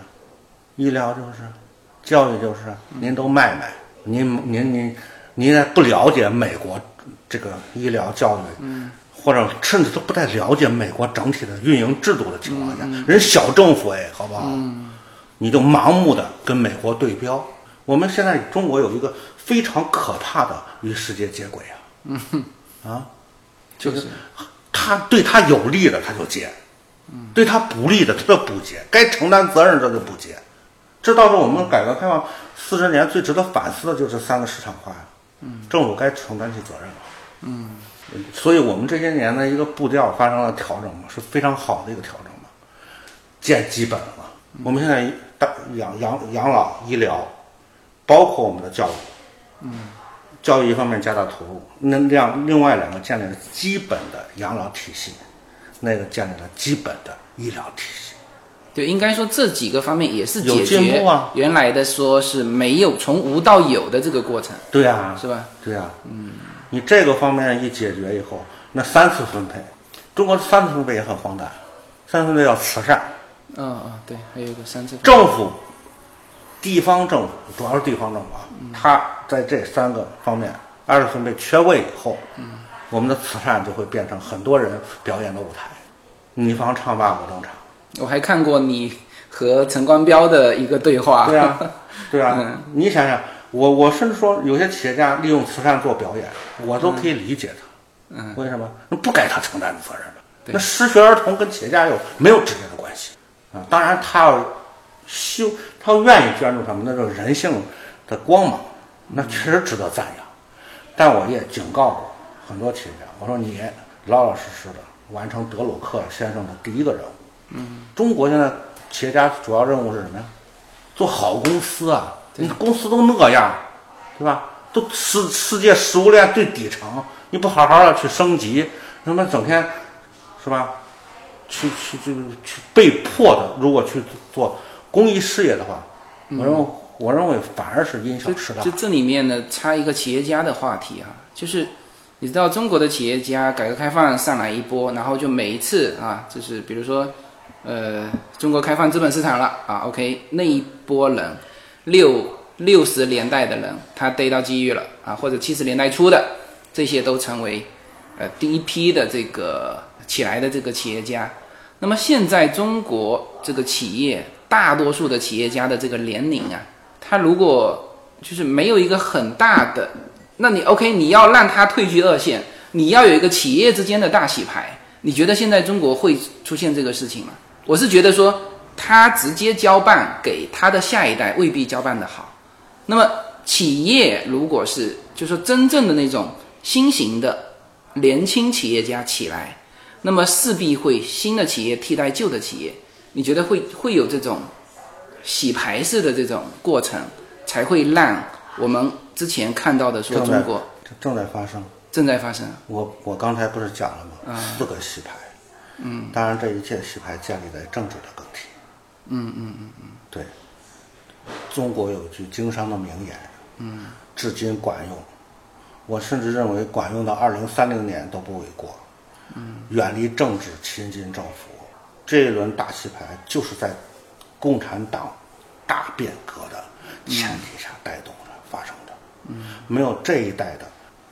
医疗就是，教育就是，您都卖卖，您您您您还不了解美国这个医疗教育，嗯，或者甚至都不太了解美国整体的运营制度的情况下，人小政府哎，好不好？你就盲目的跟美国对标。我们现在中国有一个非常可怕的与世界接轨啊，嗯。啊，就是。他对他有利的他就接，对他不利的他就不接，该承担责任这就不接，这倒是我们改革开放四十年最值得反思的就是三个市场化。呀。嗯，政府该承担起责任了。嗯，所以我们这些年的一个步调发生了调整嘛，是非常好的一个调整嘛，见基本了嘛。我们现在大养养养老医疗，包括我们的教育，嗯，教育一方面加大投入，那两另外两个建立了基本的养老体系，那个建立了基本的医疗体系。对，应该说这几个方面也是解决原来的说是没有从无到有的这个过程，对啊、是吧？对啊、嗯，你这个方面一解决以后，那三次分配，中国的三次分配也很荒诞，三次分配叫慈善，嗯嗯，对，还有一个三次政府、地方政府，主要是地方政府啊，它在这三个方面二十分配缺位以后，我们的慈善就会变成很多人表演的舞台，你方唱罢我登场。我还看过你和陈光标的一个对话，对啊，对啊，嗯你想想，我我甚至说，有些企业家利用慈善做表演，我都可以理解他。嗯，为什么？那不该他承担的责任了。那失学儿童跟企业家有没有直接的关系啊？当然，他要修，他要愿意捐助什么那是人性的光芒，那确实值得赞扬。但我也警告过很多企业家，我说你老老实实的完成德鲁克先生的第一个任务。嗯，中国现在企业家主要任务是什么呀？做好公司啊！你公司都那样，对吧？都世世界食物链最底层，你不好好的去升级，他妈整天是吧？去去去去被迫的，如果去做公益事业的话，我认为我认为反而是因小就失大就。这里面呢，插一个企业家的话题啊，就是你知道中国的企业家改革开放上来一波，然后就每一次啊，就是比如说，呃，中国开放资本市场了啊，OK，那一波人六六十年代的人，他逮到机遇了啊，或者七十年代初的，这些都成为呃第一批的这个起来的这个企业家。那么现在中国这个企业大多数的企业家的这个年龄啊，他如果就是没有一个很大的，那你 OK，你要让他退居二线，你要有一个企业之间的大洗牌。你觉得现在中国会出现这个事情吗？我是觉得说，他直接交办给他的下一代未必交办的好。那么企业如果是就说真正的那种新型的年轻企业家起来，那么势必会新的企业替代旧的企业。你觉得会会有这种洗牌式的这种过程，才会让我们之前看到的说中国正在发生。正在发生。我我刚才不是讲了吗？四个洗牌。嗯。当然，这一切洗牌建立在政治的更替。嗯嗯嗯嗯。对。中国有句经商的名言。嗯。至今管用。我甚至认为管用到二零三零年都不为过。嗯。远离政治，亲近政府。这一轮大洗牌就是在共产党大变革的前提下带动的发生的。嗯。没有这一代的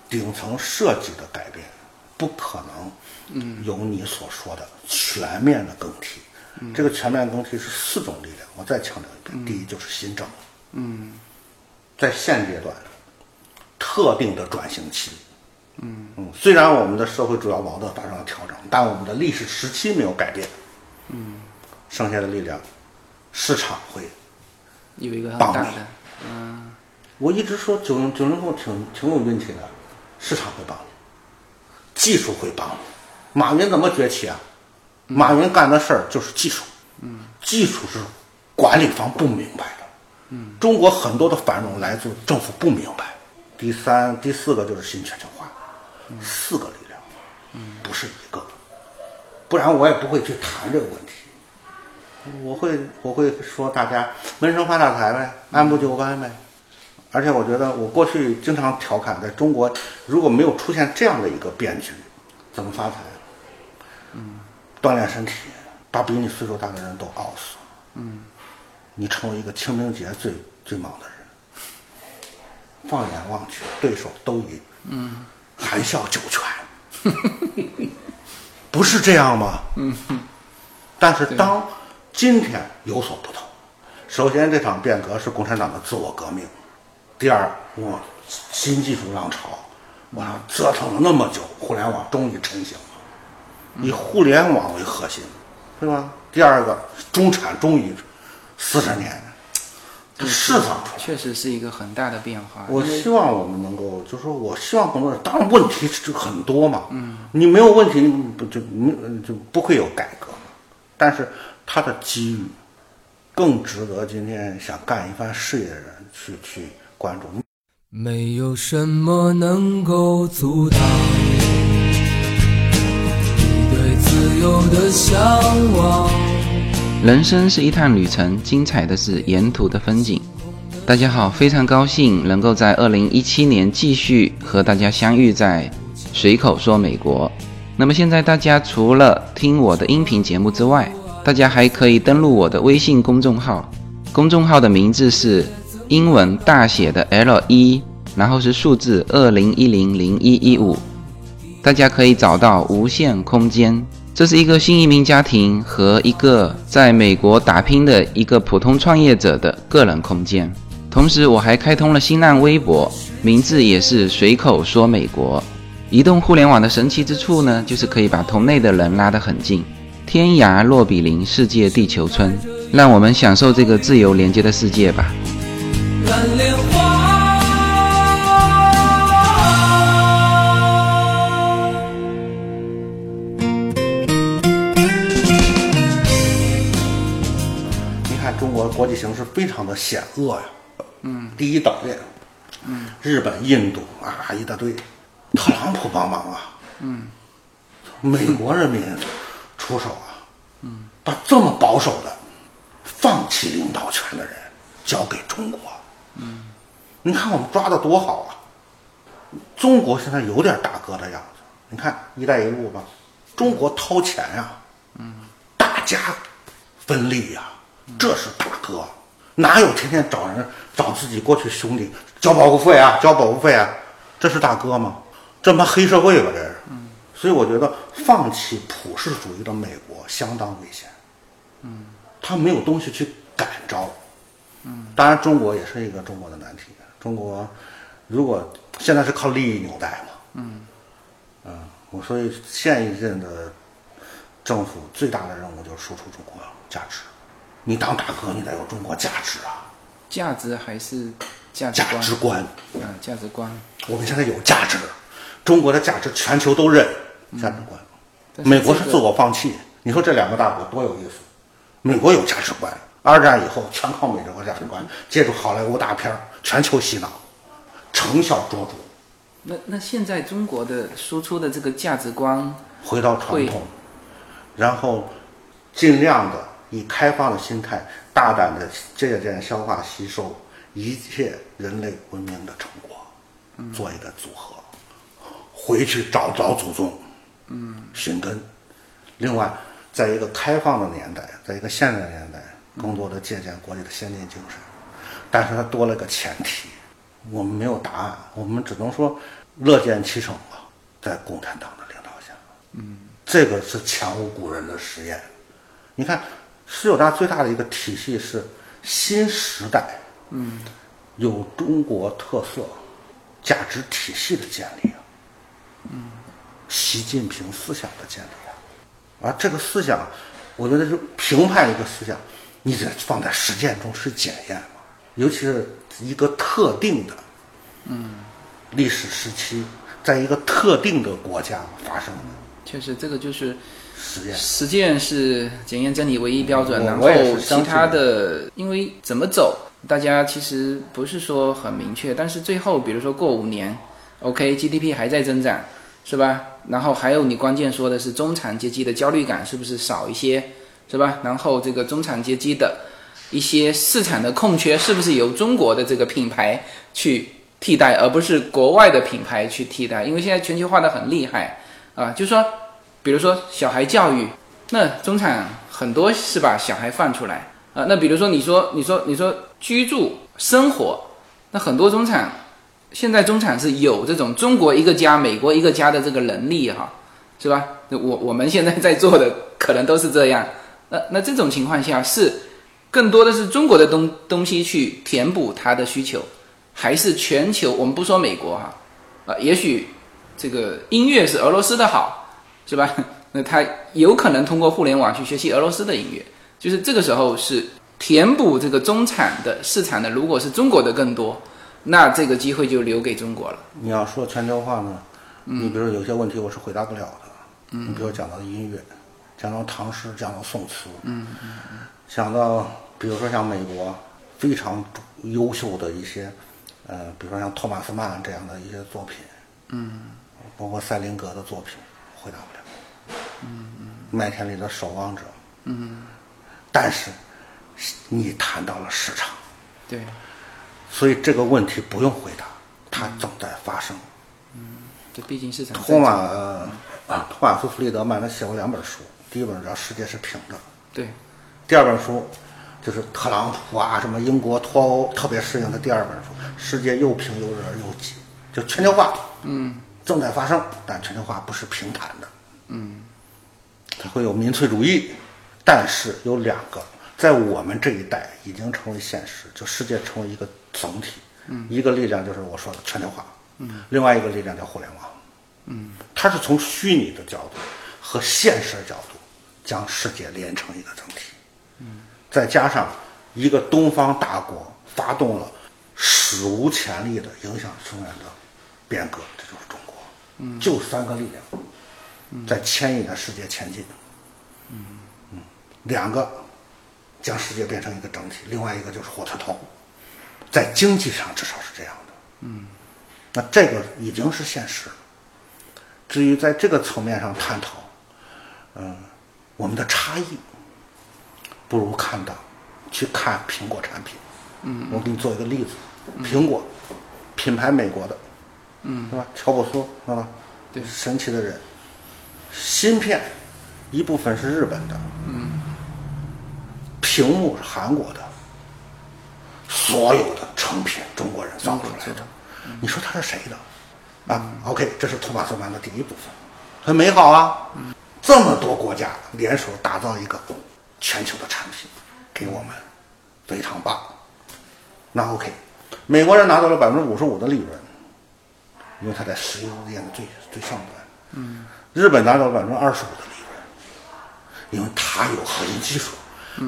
顶层设计的改变，不可能嗯。有你所说的全面的更替。这个全面更替是四种力量，我再强调一遍：第一就是新政，嗯，在现阶段特定的转型期，嗯。嗯，虽然我们的社会主要矛盾发生了调整，但我们的历史时期没有改变，嗯，剩下的力量，市场会有一个很帮你。大的，我一直说九零九零后挺挺有运气的，市场会帮你，技术会帮你。马云怎么崛起啊？马云干的事儿就是技术，嗯，技术是管理方不明白的，嗯，中国很多的繁荣来自政府不明白。第三、第四个就是新全球化，四个力量，嗯，不是一个，不然我也不会去谈这个问题。我会我会说大家闷声发大财呗，按部就班呗。而且我觉得，我过去经常调侃，在中国如果没有出现这样的一个变局，怎么发财？嗯，锻炼身体，把比你岁数大的人都熬死。嗯，你成为一个清明节最最忙的人。放眼望去，对手都赢。嗯，含笑九泉，不是这样吗？嗯。但是当今天有所不同，首先这场变革是共产党的自我革命。第二，我新技术浪潮，我折腾了那么久，互联网终于成型了，以互联网为核心，对吧？第二个，中产终于四十年它释放出来。确实是一个很大的变化。我希望我们能够，就是说我希望更多人，当然问题就很多嘛，嗯，你没有问题，你不就你就不会有改革，但是它的机遇更值得今天想干一番事业的人去去关注。没有什么能够阻挡你对自由的向往。人生是一趟旅程，精彩的是沿途的风景。大家好，非常高兴能够在二零一七年继续和大家相遇在随口说美国。那么现在大家除了听我的音频节目之外，大家还可以登录我的微信公众号，公众号的名字是英文大写的 L 一，然后是数字二零一零零一一五，大家可以找到无限空间。这是一个新移民家庭和一个在美国打拼的一个普通创业者的个人空间。同时，我还开通了新浪微博，名字也是随口说美国。移动互联网的神奇之处呢，就是可以把同类的人拉得很近，天涯若比邻，世界地球村。让我们享受这个自由连接的世界吧。蓝莲花。你看中国国际形势非常的险恶呀，嗯，第一岛链，嗯，日本、印度啊一大堆，特朗普帮忙啊，嗯，美国人民出手啊，嗯，把这么保守的、放弃领导权的人交给中国，嗯，你看我们抓的多好啊！中国现在有点大哥的样子，你看“一带一路”吧，中国掏钱呀、嗯，大家分利呀、这是大哥，哪有天天找人找自己过去兄弟交保护费啊，交保护费啊，这是大哥吗？这他妈黑社会吧，这是。所以我觉得放弃普世主义的美国相当危险。嗯，他没有东西去感召。嗯，当然中国也是一个中国的难题。中国如果现在是靠利益纽带嘛。嗯。嗯，我所以现一任的政府最大的任务就是输出中国价值。你当大哥，你得有中国价值啊，价值还是价值价观？值观。嗯，价值观。我们现在有价值，中国的价值全球都认，价值观。美国是自我放弃，你说这两个大国多有意思？美国有价值观，二战以后全靠美国价值观，借助好莱坞大片儿全球洗脑，成效卓著。那那现在中国的输出的这个价值观，回到传统，然后尽量的以开放的心态，大胆的借鉴、消化、吸收一切人类文明的成果，做一个组合，回去找找祖宗，嗯，寻根。另外，在一个开放的年代，在一个现代年代，更多的借鉴国际的先进精神，但是它多了个前提，我们没有答案，我们只能说乐见其成吧，在共产党的领导下。嗯这个是前无古人的实验。你看，十九大最大的一个体系是新时代，嗯，有中国特色价值体系的建立，嗯，习近平思想的建立啊，而这个思想，我觉得是评判一个思想，你得放在实践中去检验嘛，尤其是一个特定的，嗯，历史时期，在一个特定的国家发生的确实这个就是实践。实践是检验真理唯一标准，然后其他的，因为怎么走，大家其实不是说很明确，但是最后比如说过五年，OK，GDP 还在增长，是吧？然后还有你关键说的是中产阶级的焦虑感是不是少一些，是吧？然后这个中产阶级的一些市场的空缺是不是由中国的这个品牌去替代，而不是国外的品牌去替代？因为现在全球化的很厉害啊，就说比如说小孩教育，那中产很多是把小孩放出来啊。那比如说你说你说你说居住生活，那很多中产现在中产是有这种中国一个家、美国一个家的这个能力哈，是吧？我我们现在在做的可能都是这样。那那这种情况下是更多的是中国的东东西去填补它的需求，还是全球？我们不说美国哈，啊，也许这个音乐是俄罗斯的好，是吧？那他有可能通过互联网去学习俄罗斯的音乐，就是这个时候是填补这个中产的市场的，如果是中国的更多，那这个机会就留给中国了。你要说全球化呢，你比如有些问题我是回答不了的。嗯，你比如讲到音乐，讲到唐诗，讲到宋词，嗯嗯嗯，讲到比如说像美国非常优秀的一些，呃，比如说像托马斯曼这样的一些作品，嗯，包括塞林格的作品，回答不了。嗯嗯，麦田里的守望者，嗯，但是你谈到了市场，对，所以这个问题不用回答，它正在发生。嗯这毕竟是场托马托马斯弗里德曼他写过两本书，第一本叫《世界是平的》，对，第二本书就是特朗普啊什么英国脱欧特别适应的第二本书，《世界又平又热又挤》，就全球化，嗯，正在发生，但全球化不是平坦的，嗯，它会有民粹主义，但是有两个在我们这一代已经成为现实，就世界成为一个整体，嗯，一个力量就是我说的全球化，嗯，另外一个力量叫互联网。嗯，它是从虚拟的角度和现实的角度将世界连成一个整体。嗯，再加上一个东方大国发动了史无前例的影响深远的变革，这就是中国。嗯，就三个力量在牵引着世界前进。嗯嗯，两个将世界变成一个整体，另外一个就是火车头，在经济上至少是这样的。嗯，那这个已经是现实。至于在这个层面上探讨，嗯，我们的差异，不如看到去看苹果产品。嗯，我给你做一个例子，苹果品牌美国的，嗯，是吧？乔布斯，是吧？对，神奇的人。芯片一部分是日本的，嗯，屏幕是韩国的，所有的成品中国人造出来的。你说它是谁的？啊，OK，这是托马斯曼的第一部分，很美好啊。这么多国家联手打造一个全球的产品，给我们非常棒。那 OK，美国人拿到了百分之五十五的利润，因为他在石油链的最最上端。嗯。日本拿到了百分之二十五的利润，因为它有核心技术，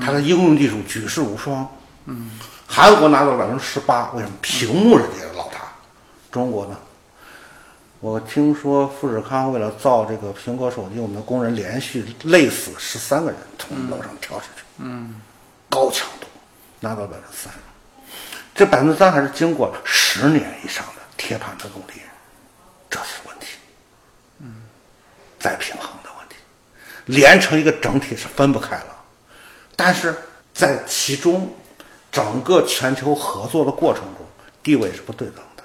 它的应用技术举世无双。嗯。韩国拿到了百分之十八，为什么？屏幕人家老大。中国呢？我听说富士康为了造这个苹果手机，我们的工人连续累死十三个人，从楼上跳下去。嗯，高强度，拿到百分之三。这百分之三还是经过十年以上的铁盘的努力，这是问题。嗯，再平衡的问题，连成一个整体是分不开了。但是在其中，整个全球合作的过程中，地位是不对等的，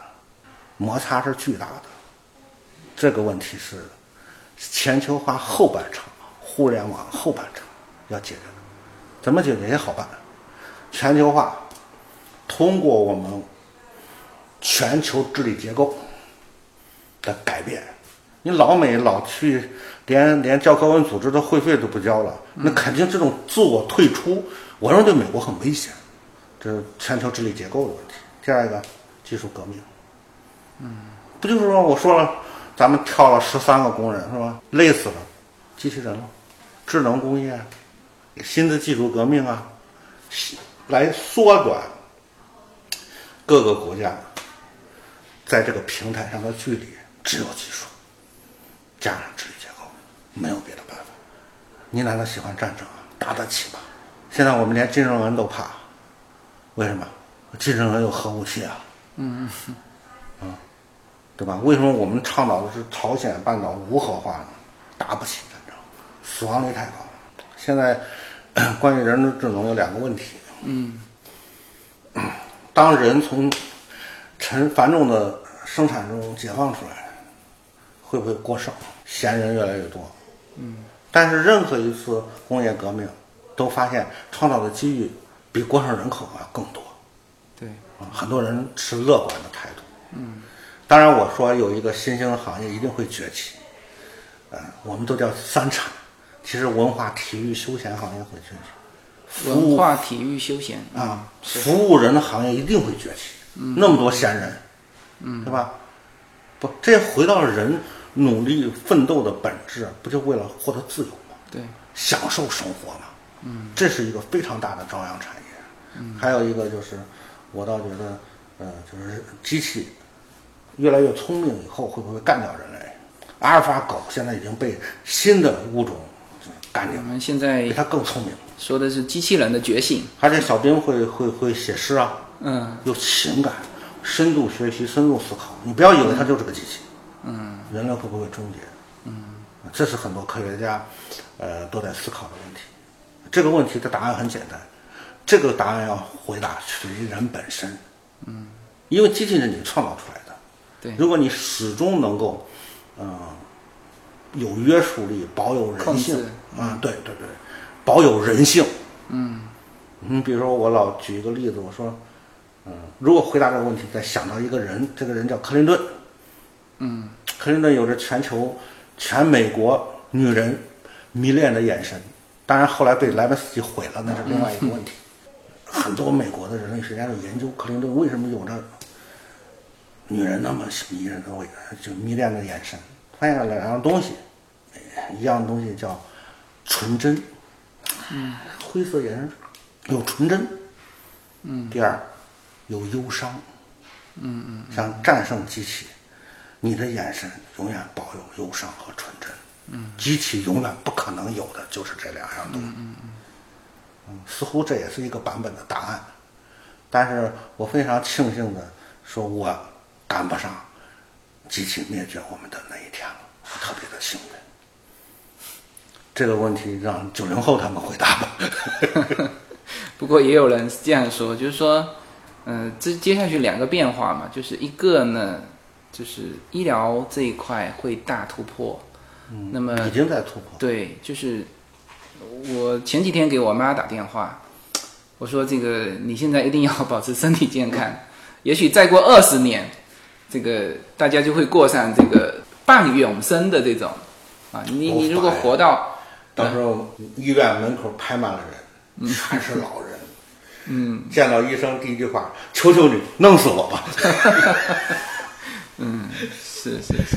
摩擦是巨大的。这个问题是全球化后半场、互联网后半场要解决的，怎么解决也好办。全球化通过我们全球治理结构的改变，你老美老去连连教科文组织的会费都不交了，那肯定这种自我退出，我认为对美国很危险。这是全球治理结构的问题。第二个，技术革命，嗯，不就是说我说了。咱们跳了十三个工人是吧？累死了，机器人了，智能工业，新的技术革命啊，来缩短各个国家在这个平台上的距离，只有技术加上治理结构，没有别的办法。你难道喜欢战争啊？打得起吗？现在我们连金正恩都怕，为什么？金正恩有核武器啊。嗯嗯。对吧？为什么我们倡导的是朝鲜半岛无核化呢？打不起战争，死亡率太高。现在 关于人工智能有两个问题。嗯。当人从沉繁重的生产中解放出来，会不会过剩？闲人越来越多。嗯。但是任何一次工业革命，都发现创造的机遇比过剩人口要更多。对。啊，很多人持乐观的态度。嗯。当然，我说有一个新兴的行业一定会崛起，呃，我们都叫三产，其实文化、体育、休闲行业会崛起。文化、体育、休闲啊，服务人的行业一定会崛起。那么多闲人，嗯，对吧？不，这回到了人努力奋斗的本质，不就为了获得自由吗？对，享受生活吗？嗯，这是一个非常大的朝阳产业。嗯还有一个就是，我倒觉得，呃，就是机器越来越聪明以后，会不会干掉人类？阿尔法狗现在已经被新的物种干掉我，们现在比它更聪明。说的是机器人的觉醒。而且小兵会会会写诗啊，嗯，有情感，深度学习，深度思考。你不要以为它就是个机器。嗯，人类会不会终结？嗯，这是很多科学家，呃，都在思考的问题。这个问题的答案很简单，这个答案要回答属于人本身。嗯，因为机器人你创造出来的。对如果你始终能够，嗯、有约束力，保有人性啊、对对对，保有人性。嗯，你比如说，我老举一个例子，我说，嗯，如果回答这个问题，再想到一个人，这个人叫克林顿。嗯，克林顿有着全球、全美国女人迷恋的眼神，当然后来被莱文斯基毁了，那是另外一个问题。很多美国的人类学家就研究克林顿为什么有着女人那么迷人的味，就迷恋的眼神，发现了两样东西，哎一样东西叫纯真，嗯，灰色眼神有纯真，嗯，第二有忧伤，嗯嗯，想战胜机器，你的眼神永远保有忧伤和纯真，嗯，机器永远不可能有的就是这两样东西，嗯嗯，似乎这也是一个版本的答案，但是我非常庆幸的说，我赶不上机器灭绝我们的那一天了，我特别的幸运。这个问题让九零后他们回答吧。不过也有人是这样说，就是说，嗯、这接下去两个变化嘛，就是一个呢，就是医疗这一块会大突破。嗯，那么已经在突破。对，就是我前几天给我妈打电话，我说这个你现在一定要保持身体健康，也许再过二十年，这个大家就会过上这个半永生的这种啊，你你如果活到到时候医院门口排满了人，全是老人。嗯，见到医生第一句话：“求求你，弄死我吧。是是是，”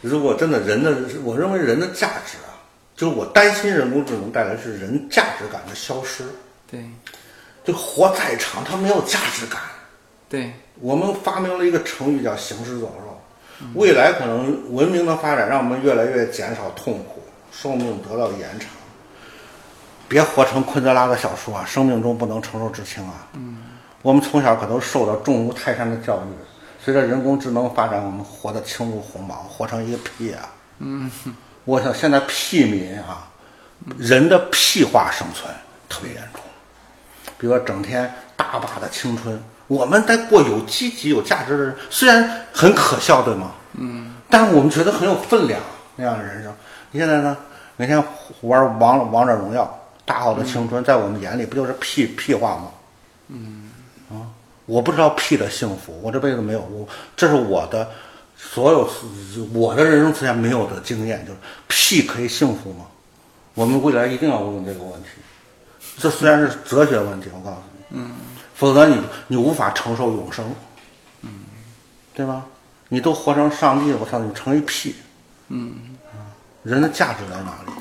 如果真的人的，我认为人的价值啊，就是我担心人工智能带来是人价值感的消失。对就活再长，它没有价值感。对我们发明了一个成语叫“行尸走肉”，未来可能文明的发展让我们越来越减少痛苦，寿命得到延长。别活成昆德拉的小说啊，生命中不能承受之轻啊。嗯，我们从小可都受到重如泰山的教育，随着人工智能发展，我们活得轻如鸿毛，活成一个屁啊。嗯，我想现在屁民啊，人的屁化生存特别严重。比如说整天大把的青春，我们在过有积极、有价值的人，虽然很可笑，对吗？嗯。但是我们觉得很有分量那样的人生。你现在呢？每天玩王王者荣耀，大好的青春，在我们眼里不就是屁屁话吗？嗯。啊，我不知道屁的幸福，我这辈子没有，我这是我的所有我的人生之前没有的经验，就是屁可以幸福吗？我们未来一定要问这个问题。这虽然是哲学问题，我告诉你，嗯，否则你你无法承受永生，嗯，对吧？你都活成上帝了，我操，你成一屁，嗯，人的价值在哪里？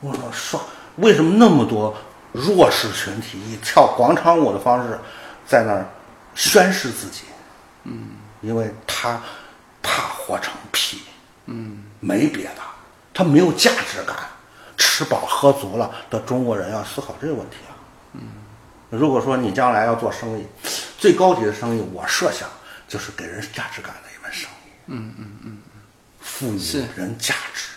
我说说，为什么那么多弱势群体以跳广场舞的方式在那儿宣誓自己？嗯，因为他怕活成屁，嗯，没别的，他没有价值感。吃饱喝足了的中国人要思考这个问题啊。嗯，如果说你将来要做生意，最高级的生意，我设想就是给人价值感的一门生意。嗯嗯嗯，赋予是人价值。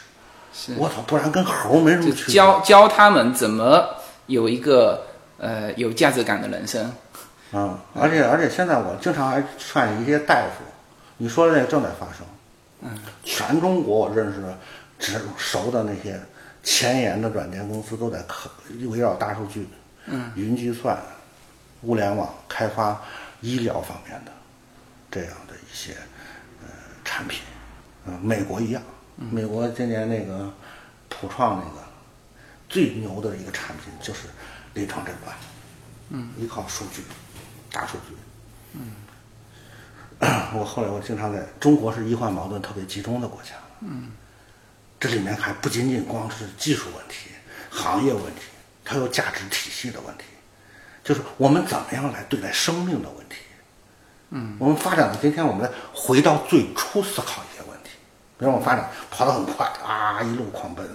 是，我操，不然跟猴没什么区别。教教他们怎么有一个呃有价值感的人生。嗯，而且而且现在我经常还劝一些大夫，你说的那个正在发生。嗯，全中国我认识的、只熟的那些前沿的软件公司都在可围绕大数据、嗯、云计算、物联网开发医疗方面的这样的一些呃产品。嗯，美国一样，美国今年那个普创那个最牛的一个产品就是临床诊断。嗯，依靠数据，大数据。嗯，我后来我经常在中国是医患矛盾特别集中的国家。嗯，这里面还不仅仅光是技术问题、行业问题，它有价值体系的问题。就是我们怎么样来对待生命的问题。嗯，我们发展到今天，我们再回到最初思考一些问题。比如我们发展跑得很快啊，一路狂奔。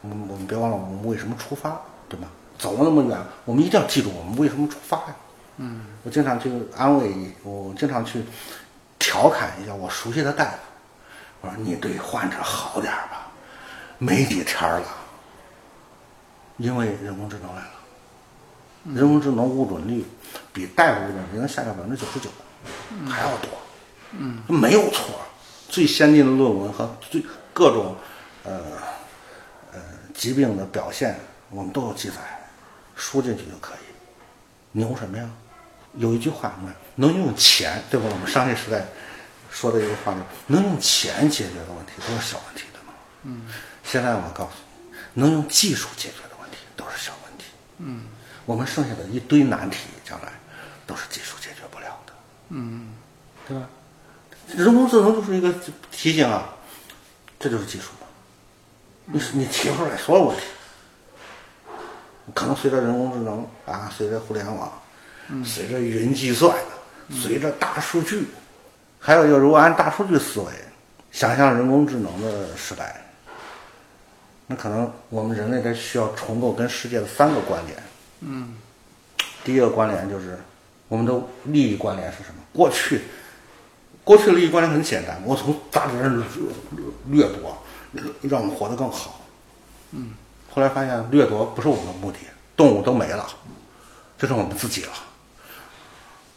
我们我们别忘了我们为什么出发，对吗？走了那么远，我们一定要记住我们为什么出发呀。嗯，我经常去安慰，我经常去调侃一下我熟悉的大夫。我说你对患者好点吧，没几天了，因为人工智能来了。人工智能误诊率比大夫误诊率能下降百分之九十九，还要多，嗯，没有错。最先进的论文和最各种呃呃疾病的表现，我们都有记载，输进去就可以。牛什么呀？有一句话，你看，能用钱，对吧？我们商业时代说的一个话，能用钱解决的问题都是小问题的嘛。嗯。现在我告诉你，能用技术解决的问题都是小问题。嗯。我们剩下的一堆难题，将来都是技术解决不了的，嗯，对吧？人工智能就是一个提醒啊，这就是技术嘛。你你提出来所有问题，可能随着人工智能啊，随着互联网，随着云计算，随着大数据，还有就是如果按大数据思维，想象人工智能的时代，那可能我们人类得需要重构跟世界的三个关联。嗯，第一个关联就是我们的利益关联是什么？过去，过去的利益关联很简单，我从杂志人掠夺，让我们活得更好。嗯，后来发现掠夺不是我们的目的，动物都没了，就剩我们自己了。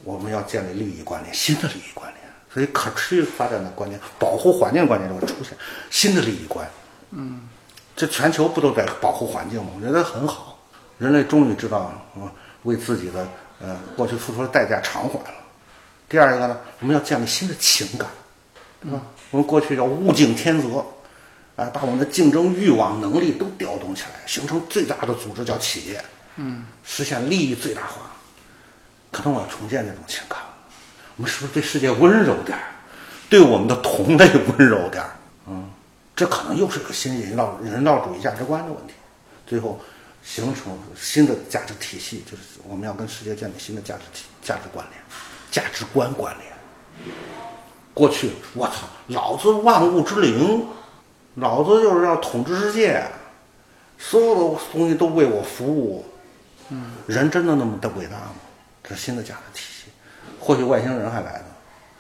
我们要建立利益关联，新的利益关联，所以可持续发展的观念、保护环境观念就会出现新的利益观。嗯，这全球不都在保护环境吗？我觉得很好。人类终于知道，嗯，为自己的呃过去付出的代价偿还了。第二一个呢，我们要建立新的情感，对吧？我们过去叫物竞天择，啊，把我们的竞争欲望、能力都调动起来，形成最大的组织叫企业，嗯，实现利益最大化。可能我要重建这种情感，我们是不是对世界温柔点儿，对我们的同类温柔点儿？嗯，这可能又是个新人道人道主义价值观的问题。最后。形成新的价值体系，就是我们要跟世界建立新的价值体、价值关联、价值观关联。过去，我操，老子万物之灵，老子就是要统治世界，所有的东西都为我服务。嗯，人真的那么的伟大吗？这是新的价值体系。或许外星人还来呢。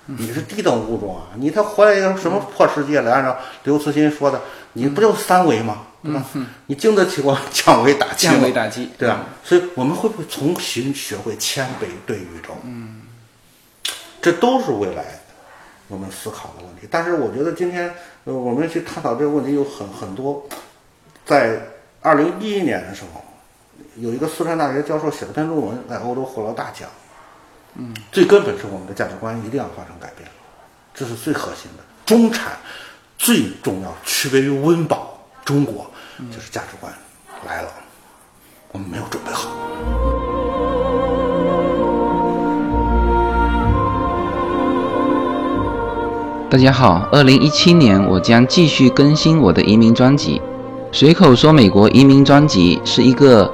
你是低等物种啊！你他活在一个什么破世界来？按照刘慈欣说的，你不就三维吗？对吧？你经得起我降维打击降维打击，对吧？所以我们会不会重新学会谦卑对宇宙？嗯，这都是未来我们思考的问题。但是我觉得今天呃，我们去探讨这个问题有很很多。在二零一一年的时候，有一个四川大学教授写了篇论文，在欧洲获了大奖。嗯，最根本是我们的价值观一定要发生改变，这是最核心的。中产最重要，区别于温饱，中国就是价值观来了，我们没有准备好。大家好，二零一七年我将继续更新我的移民专辑，随口说美国移民专辑是一个。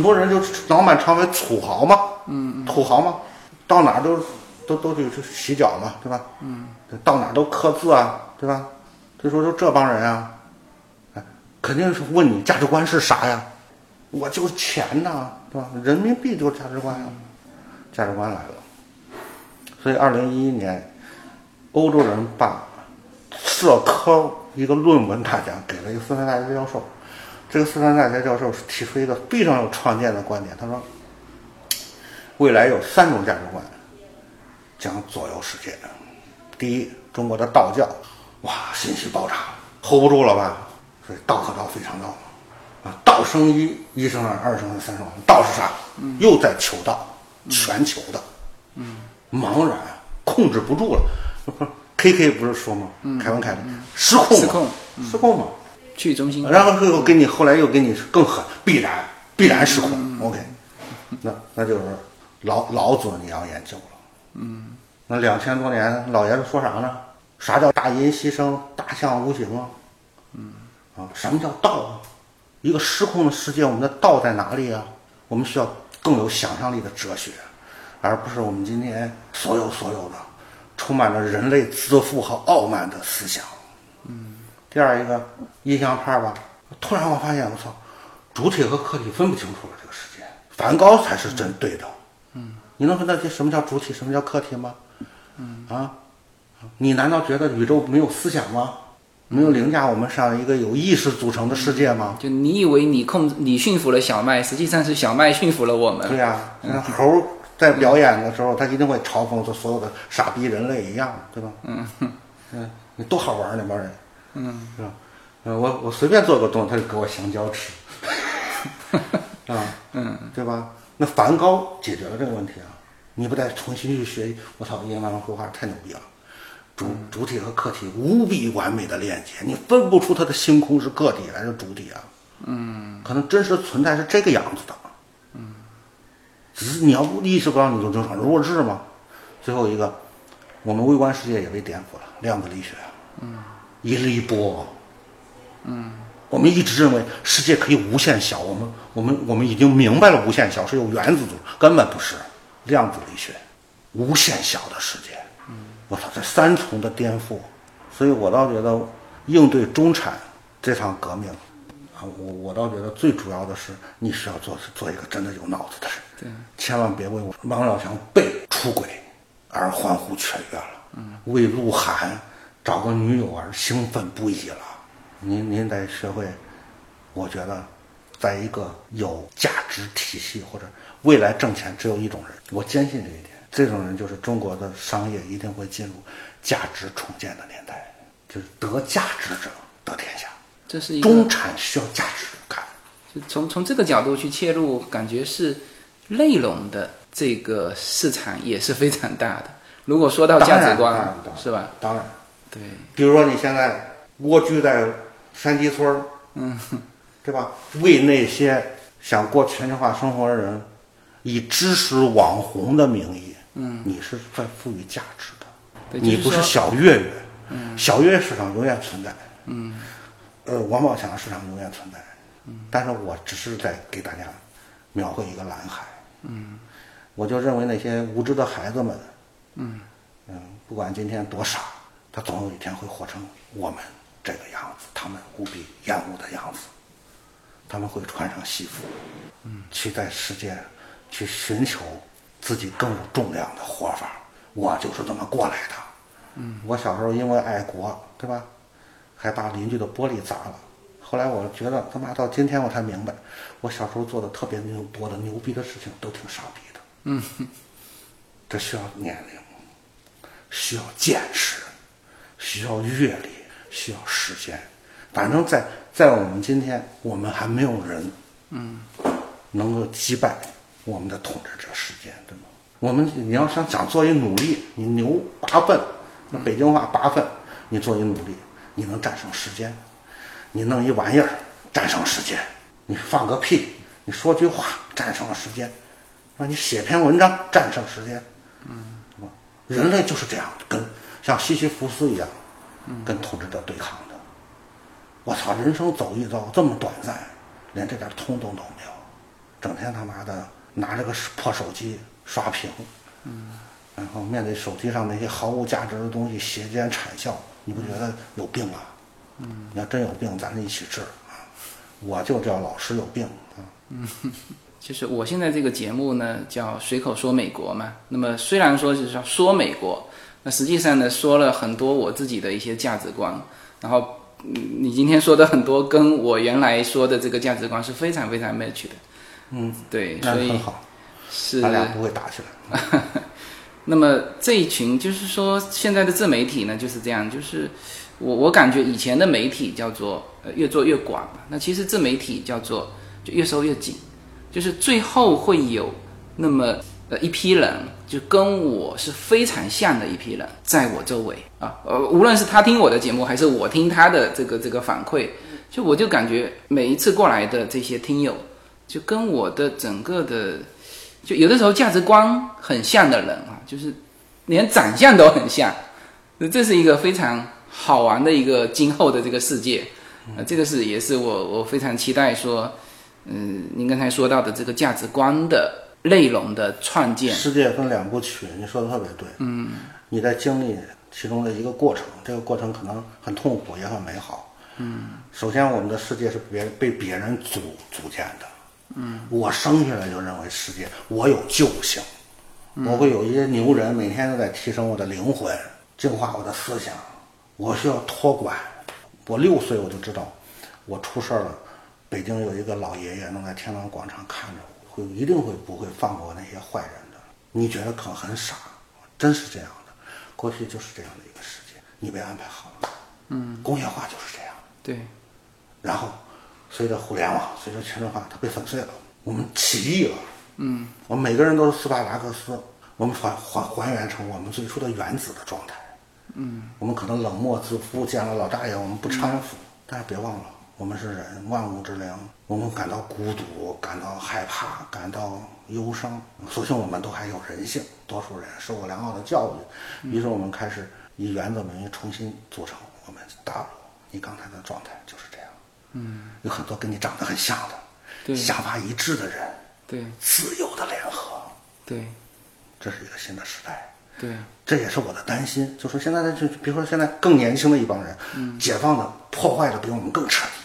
很多人就老满肠为土豪嘛，嗯，土豪嘛，到哪儿都都都去洗脚嘛，对吧？嗯，到哪儿都刻字啊，对吧？所以说就这帮人啊，哎，肯定是问你价值观是啥呀？我就钱呐，对吧？人民币就是价值观呀，价值观来了。所以二零一一年，欧洲人把社科一个论文大奖给了一个斯坦大学教授。这个四川大学教授提出一个非常有创建的观点，他说：“未来有三种价值观将左右世界。第一，中国的道教，哇，信息爆炸，hold 不住了吧？所以道可道非常道啊，道生一，一生二，二生三，三生道是啥？又在求道，全球的，嗯，茫然控制不住了。K K 不是说吗？凯文凯利失控失控了，失控嘛。去中心化，然后又给你后来又给你更狠，必然必然失控。OK，那那就是老老子你要研究了。嗯，那两千多年老爷子说啥呢？啥叫大音希声，大象无形啊？嗯，啊，什么叫道啊？一个失控的世界，我们的道在哪里啊？我们需要更有想象力的哲学，而不是我们今天所有所有的充满了人类自负和傲慢的思想。嗯，第二一个印象派吧，突然我发现，我操，主体和客体分不清楚了。这个世界，梵高才是真对的。嗯，你能分得清什么叫主体，什么叫客体吗？嗯啊，你难道觉得宇宙没有思想吗？没有凌驾我们上一个有意识组成的世界吗？就你以为你控你驯服了小麦，实际上是小麦驯服了我们。对呀、那猴在表演的时候，他一定会嘲讽这所有的傻逼人类一样，对吧？嗯嗯，你多好玩儿那帮人，嗯，是吧？嗯，我我随便做个动作，他就给我香蕉吃，啊，嗯，对吧？那梵高解决了这个问题啊！你不得重新去学，我操，印慢慢绘画太牛逼了。主主体和客体无比完美的链接，你分不出它的星空是个体还是主体啊。嗯，可能真实存在是这个样子的。嗯，只是你要不意识不到，你就正常弱智嘛。最后一个，我们微观世界也被颠覆了，量子力学。嗯，一粒波。嗯，我们一直认为世界可以无限小，我们我们我们已经明白了无限小是由原子组，根本不是量子力学，无限小的世界。嗯我操，这三重的颠覆，所以我倒觉得应对中产这场革命啊，我我倒觉得最主要的是你是要做做一个真的有脑子的人，对，千万别为我王小强被出轨而欢呼雀跃了，嗯，为鹿晗找个女友而兴奋不已了。您您得学会，我觉得，在一个有价值体系或者未来挣钱只有一种人，我坚信这一点。这种人就是中国的商业一定会进入价值重建的年代，就是得价值者得天下。这是一个中产需要价值感，就从从这个角度去切入，感觉是内容的这个市场也是非常大的。如果说到价值观是吧？当然，对，比如说你现在蜗居在山鸡村儿，嗯，对吧？为那些想过全球化生活的人，以知识网红的名义，嗯，你是在赋予价值的。你不是小岳岳，小岳岳市场永远存在，嗯，呃，王宝强市场永远存在，嗯，但是我只是在给大家描绘一个蓝海，嗯，我就认为那些无知的孩子们，嗯不管今天多傻，他总有一天会活成我们这个样子，他们无比厌恶的样子，他们会穿上西服，嗯，去在世界去寻求自己更有重量的活法。我就是这么过来的。嗯，我小时候因为爱国，对吧，还把邻居的玻璃砸了。后来我觉得他妈到今天我才明白，我小时候做的特别牛多的牛逼的事情都挺傻逼的。嗯，这需要年龄，需要见识，需要阅历，需要时间。反正在在我们今天，我们还没有人，嗯，能够击败我们的统治者时间，对吗？我们你要想想做一努力，你牛八分，那北京话八分，你做一努力，你能战胜时间，你弄一玩意儿战胜时间，你放个屁，你说句话战胜了时间，让你写篇文章战胜时间，嗯，人类就是这样，跟像西西弗斯一样，跟统治者对抗的。我操，人生走一遭这么短暂，连这点通动都没有，整天他妈的拿着个破手机刷屏，嗯，然后面对手机上那些毫无价值的东西斜肩惨笑，你不觉得有病啊？嗯，你要真有病，咱一起治啊！我就叫老师有病啊！嗯就是我现在这个节目呢，叫随口说美国嘛。那么虽然说是说说美国，那实际上呢，说了很多我自己的一些价值观。然后，嗯你今天说的很多，跟我原来说的这个价值观是非常非常 match 的。嗯，对，所以很好，是咱俩不会打起来。那么这一群就是说，现在的自媒体呢就是这样，就是我我感觉以前的媒体叫做呃越做越广嘛，那其实自媒体叫做就越收越紧，就是最后会有那么呃一批人，就跟我是非常像的一批人，在我周围啊，呃，无论是他听我的节目，还是我听他的这个这个反馈，就我就感觉每一次过来的这些听友，就跟我的整个的，就有的时候价值观很像的人啊，就是连长相都很像，这是一个非常好玩的一个今后的这个世界。啊，这个是也是我我非常期待说，嗯，您刚才说到的这个价值观的内容的创建，世界分两部曲，你说的特别对。嗯，你在经历其中的一个过程，这个过程可能很痛苦，也很美好。嗯，首先我们的世界是别被别人组组建的。嗯，我生下来就认为世界我有救星，我会有一些牛人每天都在提升我的灵魂，净化我的思想，我需要托管。我六岁我就知道，我出事儿了，北京有一个老爷爷能在天安门广场看着我，会一定会不会放过那些坏人的。你觉得可能很傻，真是这样的。过去就是这样的一个世界，你被安排好了。嗯，工业化就是这样。对。然后，随着互联网，随着全球化，它被粉碎了。我们起义了。嗯。我们每个人都是斯巴达克斯，我们还还还原成我们最初的原子的状态。嗯，我们可能冷漠自负，见了老大爷我们不搀扶，但是别忘了，我们是人，万物之灵，我们感到孤独，感到害怕，感到忧伤，所幸我们都还有人性，多数人受过良好的教育，于是我们开始以原子名义重新组成我们大陆。你刚才的状态就是这样，嗯，有很多跟你长得很像的，对，想法一致的人，对，自由的联合，对，这是一个新的时代。对，这也是我的担心。就说现在的，就比如说现在更年轻的一帮人，嗯，解放的破坏的比我们更彻底，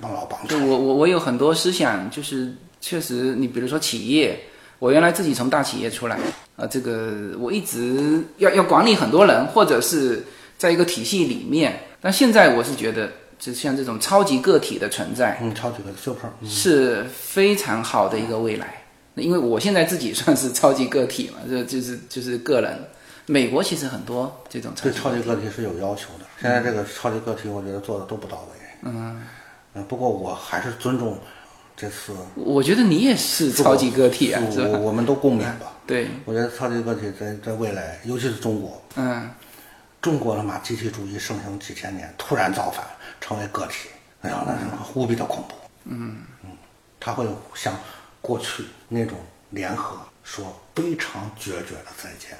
帮老帮对我我我有很多思想，就是确实，你比如说企业，我原来自己从大企业出来，啊，这个我一直要要管理很多人，或者是在一个体系里面。但现在我是觉得，就像这种超级个体的存在，嗯，超级个体 super 是非常好的一个未来。因为我现在自己 算是超级个体嘛，这就是就是个人。美国其实很多这种对超级个体是有要求的，现在这个超级个体我觉得做的都不到位。嗯嗯，不过我还是尊重这次。我觉得你也是超级个体啊，是吧？我们都共勉吧。对，我觉得超级个体在在未来，尤其是中国，嗯，中国他妈集体主义盛行几千年，突然造反成为个体，哎呀，那是无比的恐怖。嗯嗯，他会像。过去那种联合说非常决绝的再见，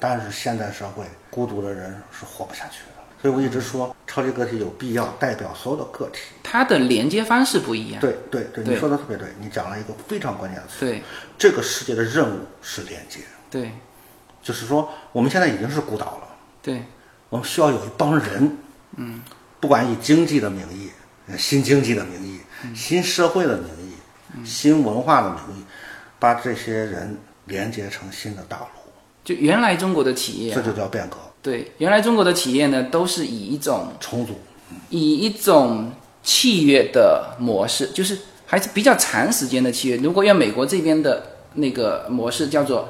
但是现在社会孤独的人是活不下去的，所以我一直说超级个体有必要代表所有的个体。它的连接方式不一样。对对对，你说的特别对，你讲了一个非常关键的词。对，这个世界的任务是连接。对，就是说我们现在已经是孤岛了。对，我们需要有一帮人，嗯，不管以经济的名义、新经济的名义、新社会的名义。新文化的名义，把这些人连接成新的大陆。就原来中国的企业，这就叫变革。对，原来中国的企业呢，都是以一种重组，以一种契约的模式，就是还是比较长时间的契约。如果用美国这边的那个模式，叫做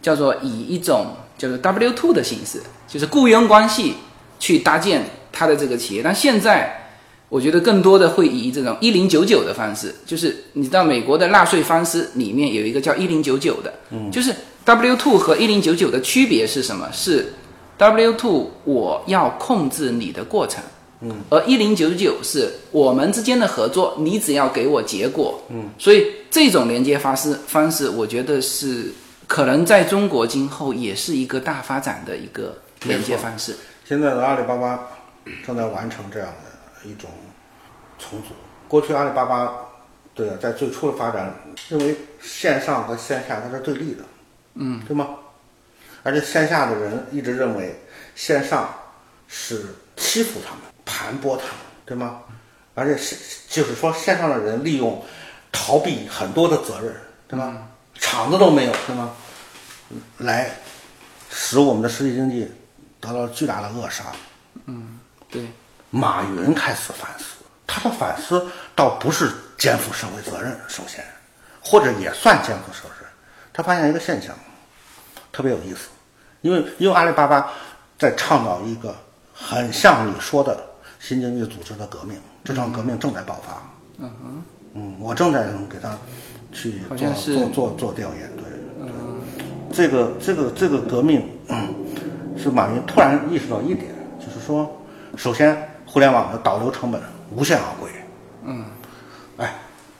叫做以一种叫做 W two 的形式，就是雇佣关系去搭建他的这个企业。但现在。我觉得更多的会以这种一零九九的方式，就是你知道美国的纳税方式里面有一个叫一零九九的，嗯，就是 W two 和一零九九的区别是什么？是 W two 我要控制你的过程，嗯，而一零九九是我们之间的合作，你只要给我结果，嗯，所以这种连接方式方式，我觉得是可能在中国今后也是一个大发展的一个连接方式。现在的阿里巴巴正在完成这样的。一种重组。过去阿里巴巴，对啊，在最初的发展，认为线上和线下它是对立的，嗯，对吗？而且线下的人一直认为线上是欺负他们、盘剥他们，对吗？而且是就是说线上的人利用逃避很多的责任，对吗？厂子都没有，对吗？来使我们的实体经济得到了巨大的扼杀。嗯，对。马云开始反思，他的反思倒不是肩负社会责任，首先，或者也算肩负社会责任。他发现一个现象，特别有意思，因为因为阿里巴巴在倡导一个很像你说的新经济组织的革命，这场革命正在爆发。嗯哼，嗯，我正在给他去做做做做调研，对。这个这个这个革命，嗯是马云突然意识到一点，就是说，首先互联网的导流成本无限昂贵，嗯，哎，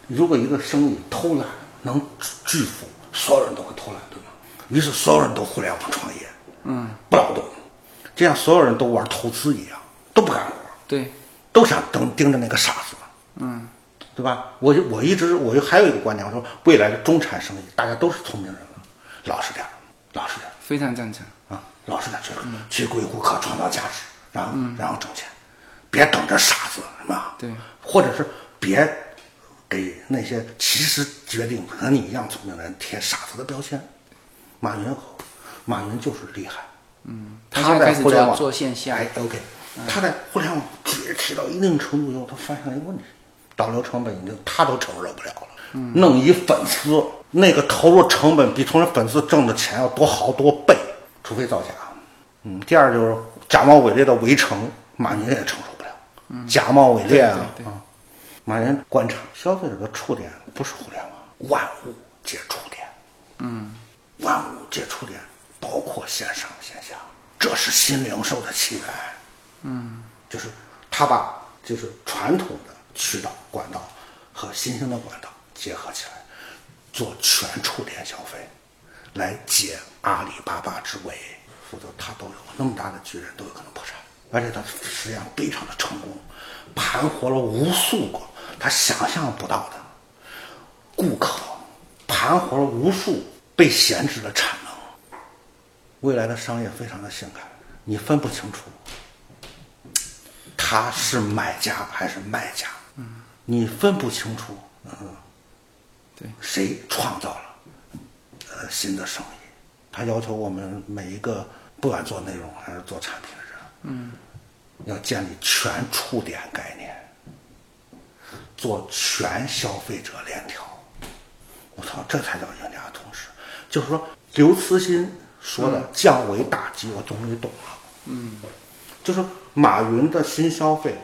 如果一个生意偷懒能致富，所有人都会偷懒，对吗？于是所有人都互联网创业，嗯，不劳动，就像所有人都玩投资一样，都不干活，对，都想盯盯着那个傻子，嗯，对吧？我就我一直我就还有一个观点，我说未来的中产生意，大家都是聪明人了，老实点儿，老实点儿。非常赞成。啊，老实点儿去去给顾客，创造价值，然后然后挣钱，别等着傻子，是吧？对，或者是别给那些其实决定和你一样聪明的人贴傻子的标签。马云，马云就是厉害。嗯他在互联网做线下哎，OK，他在互联网崛起到一定程度以后，他发现了一个问题，导流成本已经他都承受不了了。嗯弄一粉丝，那个投入成本比从人粉丝挣的钱要多好多倍，除非造假。嗯，第二就是假冒伪劣的围城，马云也承受不了。嗯假冒伪劣啊对对对啊！马云观察消费者的触点不是互联网，万物皆触点。嗯万物皆触点，包括线上线下，这是新零售的起源。嗯，就是他把就是传统的渠道管道和新兴的管道结合起来，做全触点消费，来解阿里巴巴之围。否则他都有那么大的巨人，都有可能破产。而且他实际上非常的成功，盘活了无数个他想象不到的顾客，盘活了无数被闲置的产能。未来的商业非常的性感，你分不清楚他是买家还是卖家，嗯，你分不清楚，嗯，对，谁创造了呃新的生意？他要求我们每一个不管做内容还是做产品的人，嗯，要建立全触点概念，做全消费者链条。我操，这才叫赢家同时。就是说，刘慈欣说的降维打击，我终于懂了。嗯，就是马云的新消费，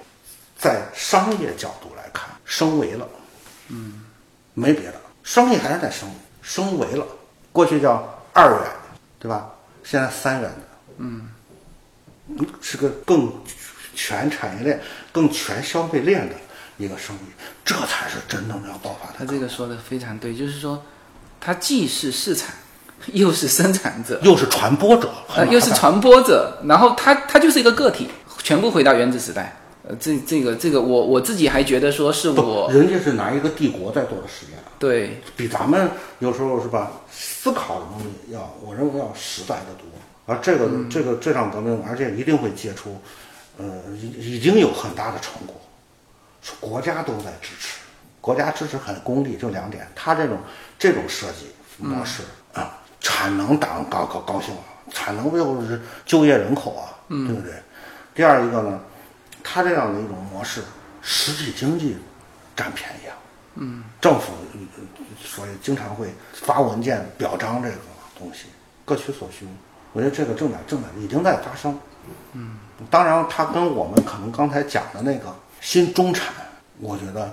在商业角度来看，升维了。嗯，没别的，生意还是在升，升维了。过去叫二元，对吧？现在三元的。嗯，是个更全产业链、更全消费链的一个生意，这才是真正要爆发的。他这个说的非常对，就是说，它既是市场，又是生产者，又是传播者，又是传播者，然后他他就是一个个体，全部回到原子时代。呃，这这个这个，我我自己还觉得说是我人家是拿一个帝国在做的实验，对。比咱们有时候是吧，思考的东西要，我认为要实在的多。而这个、这个这场革命，而且一定会结出，呃，已已经有很大的成果，是国家都在支持，国家支持很功利，就两点，他这种这种设计模式、啊，产能党高高高兴了，产能不就是就业人口啊，对不对？第二一个呢，他这样的一种模式，实体经济占便宜啊。嗯，政府呃所以经常会发文件表彰这个东西，各取所需。我觉得这个正在正在已经在发生。嗯，当然，它跟我们可能刚才讲的那个新中产，我觉得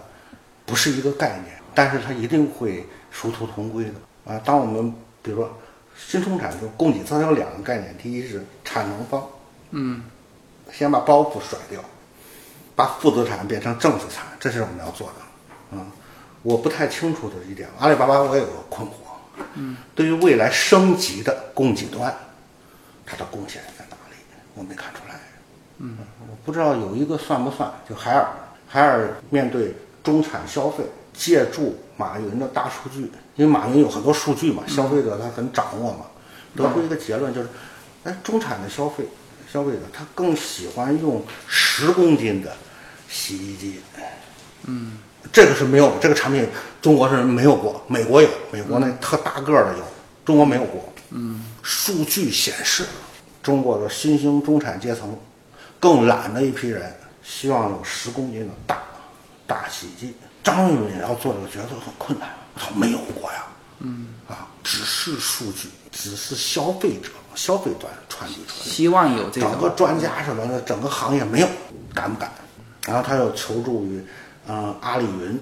不是一个概念，但是它一定会殊途同归的啊。当我们比如说新中产，就供给侧有两个概念，第一是产能方，嗯，先把包袱甩掉，把负资产变成正资产，这是我们要做的。嗯，我不太清楚的一点，阿里巴巴我也有个困惑。嗯，对于未来升级的供给端，它的贡献在哪里？我没看出来。嗯，我不知道有一个算不算？就海尔，海尔面对中产消费，借助马云的大数据，因为马云有很多数据嘛，消费者他很掌握嘛，得出一个结论就是，哎，中产的消费消费者他更喜欢用十公斤的洗衣机。嗯，这个是没有的，这个产品中国是没有过，美国有，美国那特大个儿的有，中国没有过。嗯，数据显示，中国的新兴中产阶层更懒的一批人，希望有十公斤的大大洗衣机。张玉敏要做这个角色很困难，他没有过呀。嗯，啊，只是数据，只是消费者消费端传递出来。希望有这个整个专家什么的，整个行业没有，敢不敢？然后他又求助于，嗯、阿里云，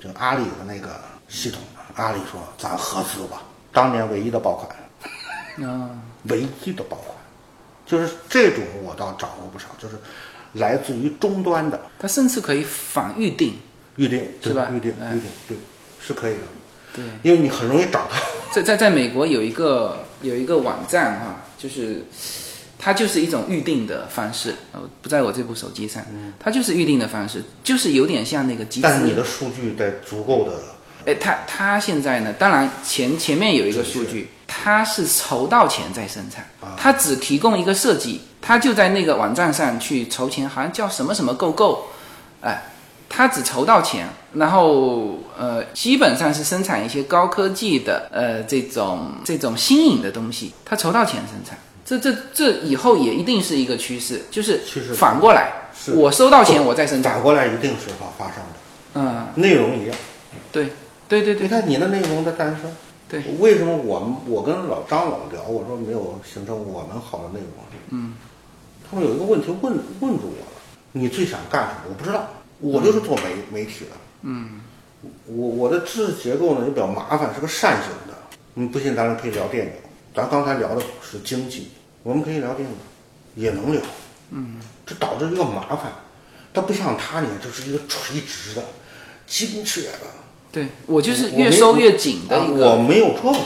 就阿里的那个系统。阿里说：“咱合资吧。”当年唯一的爆款，啊，唯一的爆款，就是这种我倒掌握不少，就是来自于终端的他甚至可以反预定。预定，是吧预定哎预定对，是可以的，对，因为你很容易找到。在在在美国有一个有一个网站哈、就是它就是一种预定的方式，呃，不在我这部手机上，它就是预定的方式，就是有点像那个集资。但是你的数据得足够的，哎，它它现在呢，当然前前面有一个数据，它是筹到钱再生产，它只提供一个设计，它就在那个网站上去筹钱，好像叫什么什么购购，哎，它只筹到钱，然后呃，基本上是生产一些高科技的呃这种这种新颖的东西，他筹到钱生产。这这这以后也一定是一个趋势，就是反过来，是我收到钱我再生产。反过来一定是发发生的，嗯，内容一样。对对对对你看你的内容的诞生，对，为什么我们我跟老张老聊，我说没有形成我们好的内容？嗯，他们有一个问题问问住我了，你最想干什么？我不知道，我就是做媒媒体的。嗯，我我的知识结构呢也比较麻烦，是个扇形的。你不信，咱们可以聊电影。咱刚才聊的是经济，我们可以聊电影，也能聊。嗯，这导致一个麻烦，它不像他呢，就是一个垂直的、精确的。对，我就是越收越紧的一啊我。没有这个。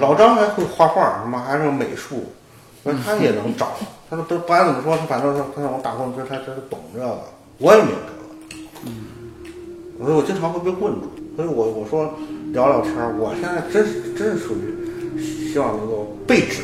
老张还会画画，什么还是美术，那他也能找。他说不不管怎么说，他反正他他让我打工，他他他懂这个，我也没有这个。所以我经常会被问住，所以我我说聊聊天，我现在真是真是属于希望能够被指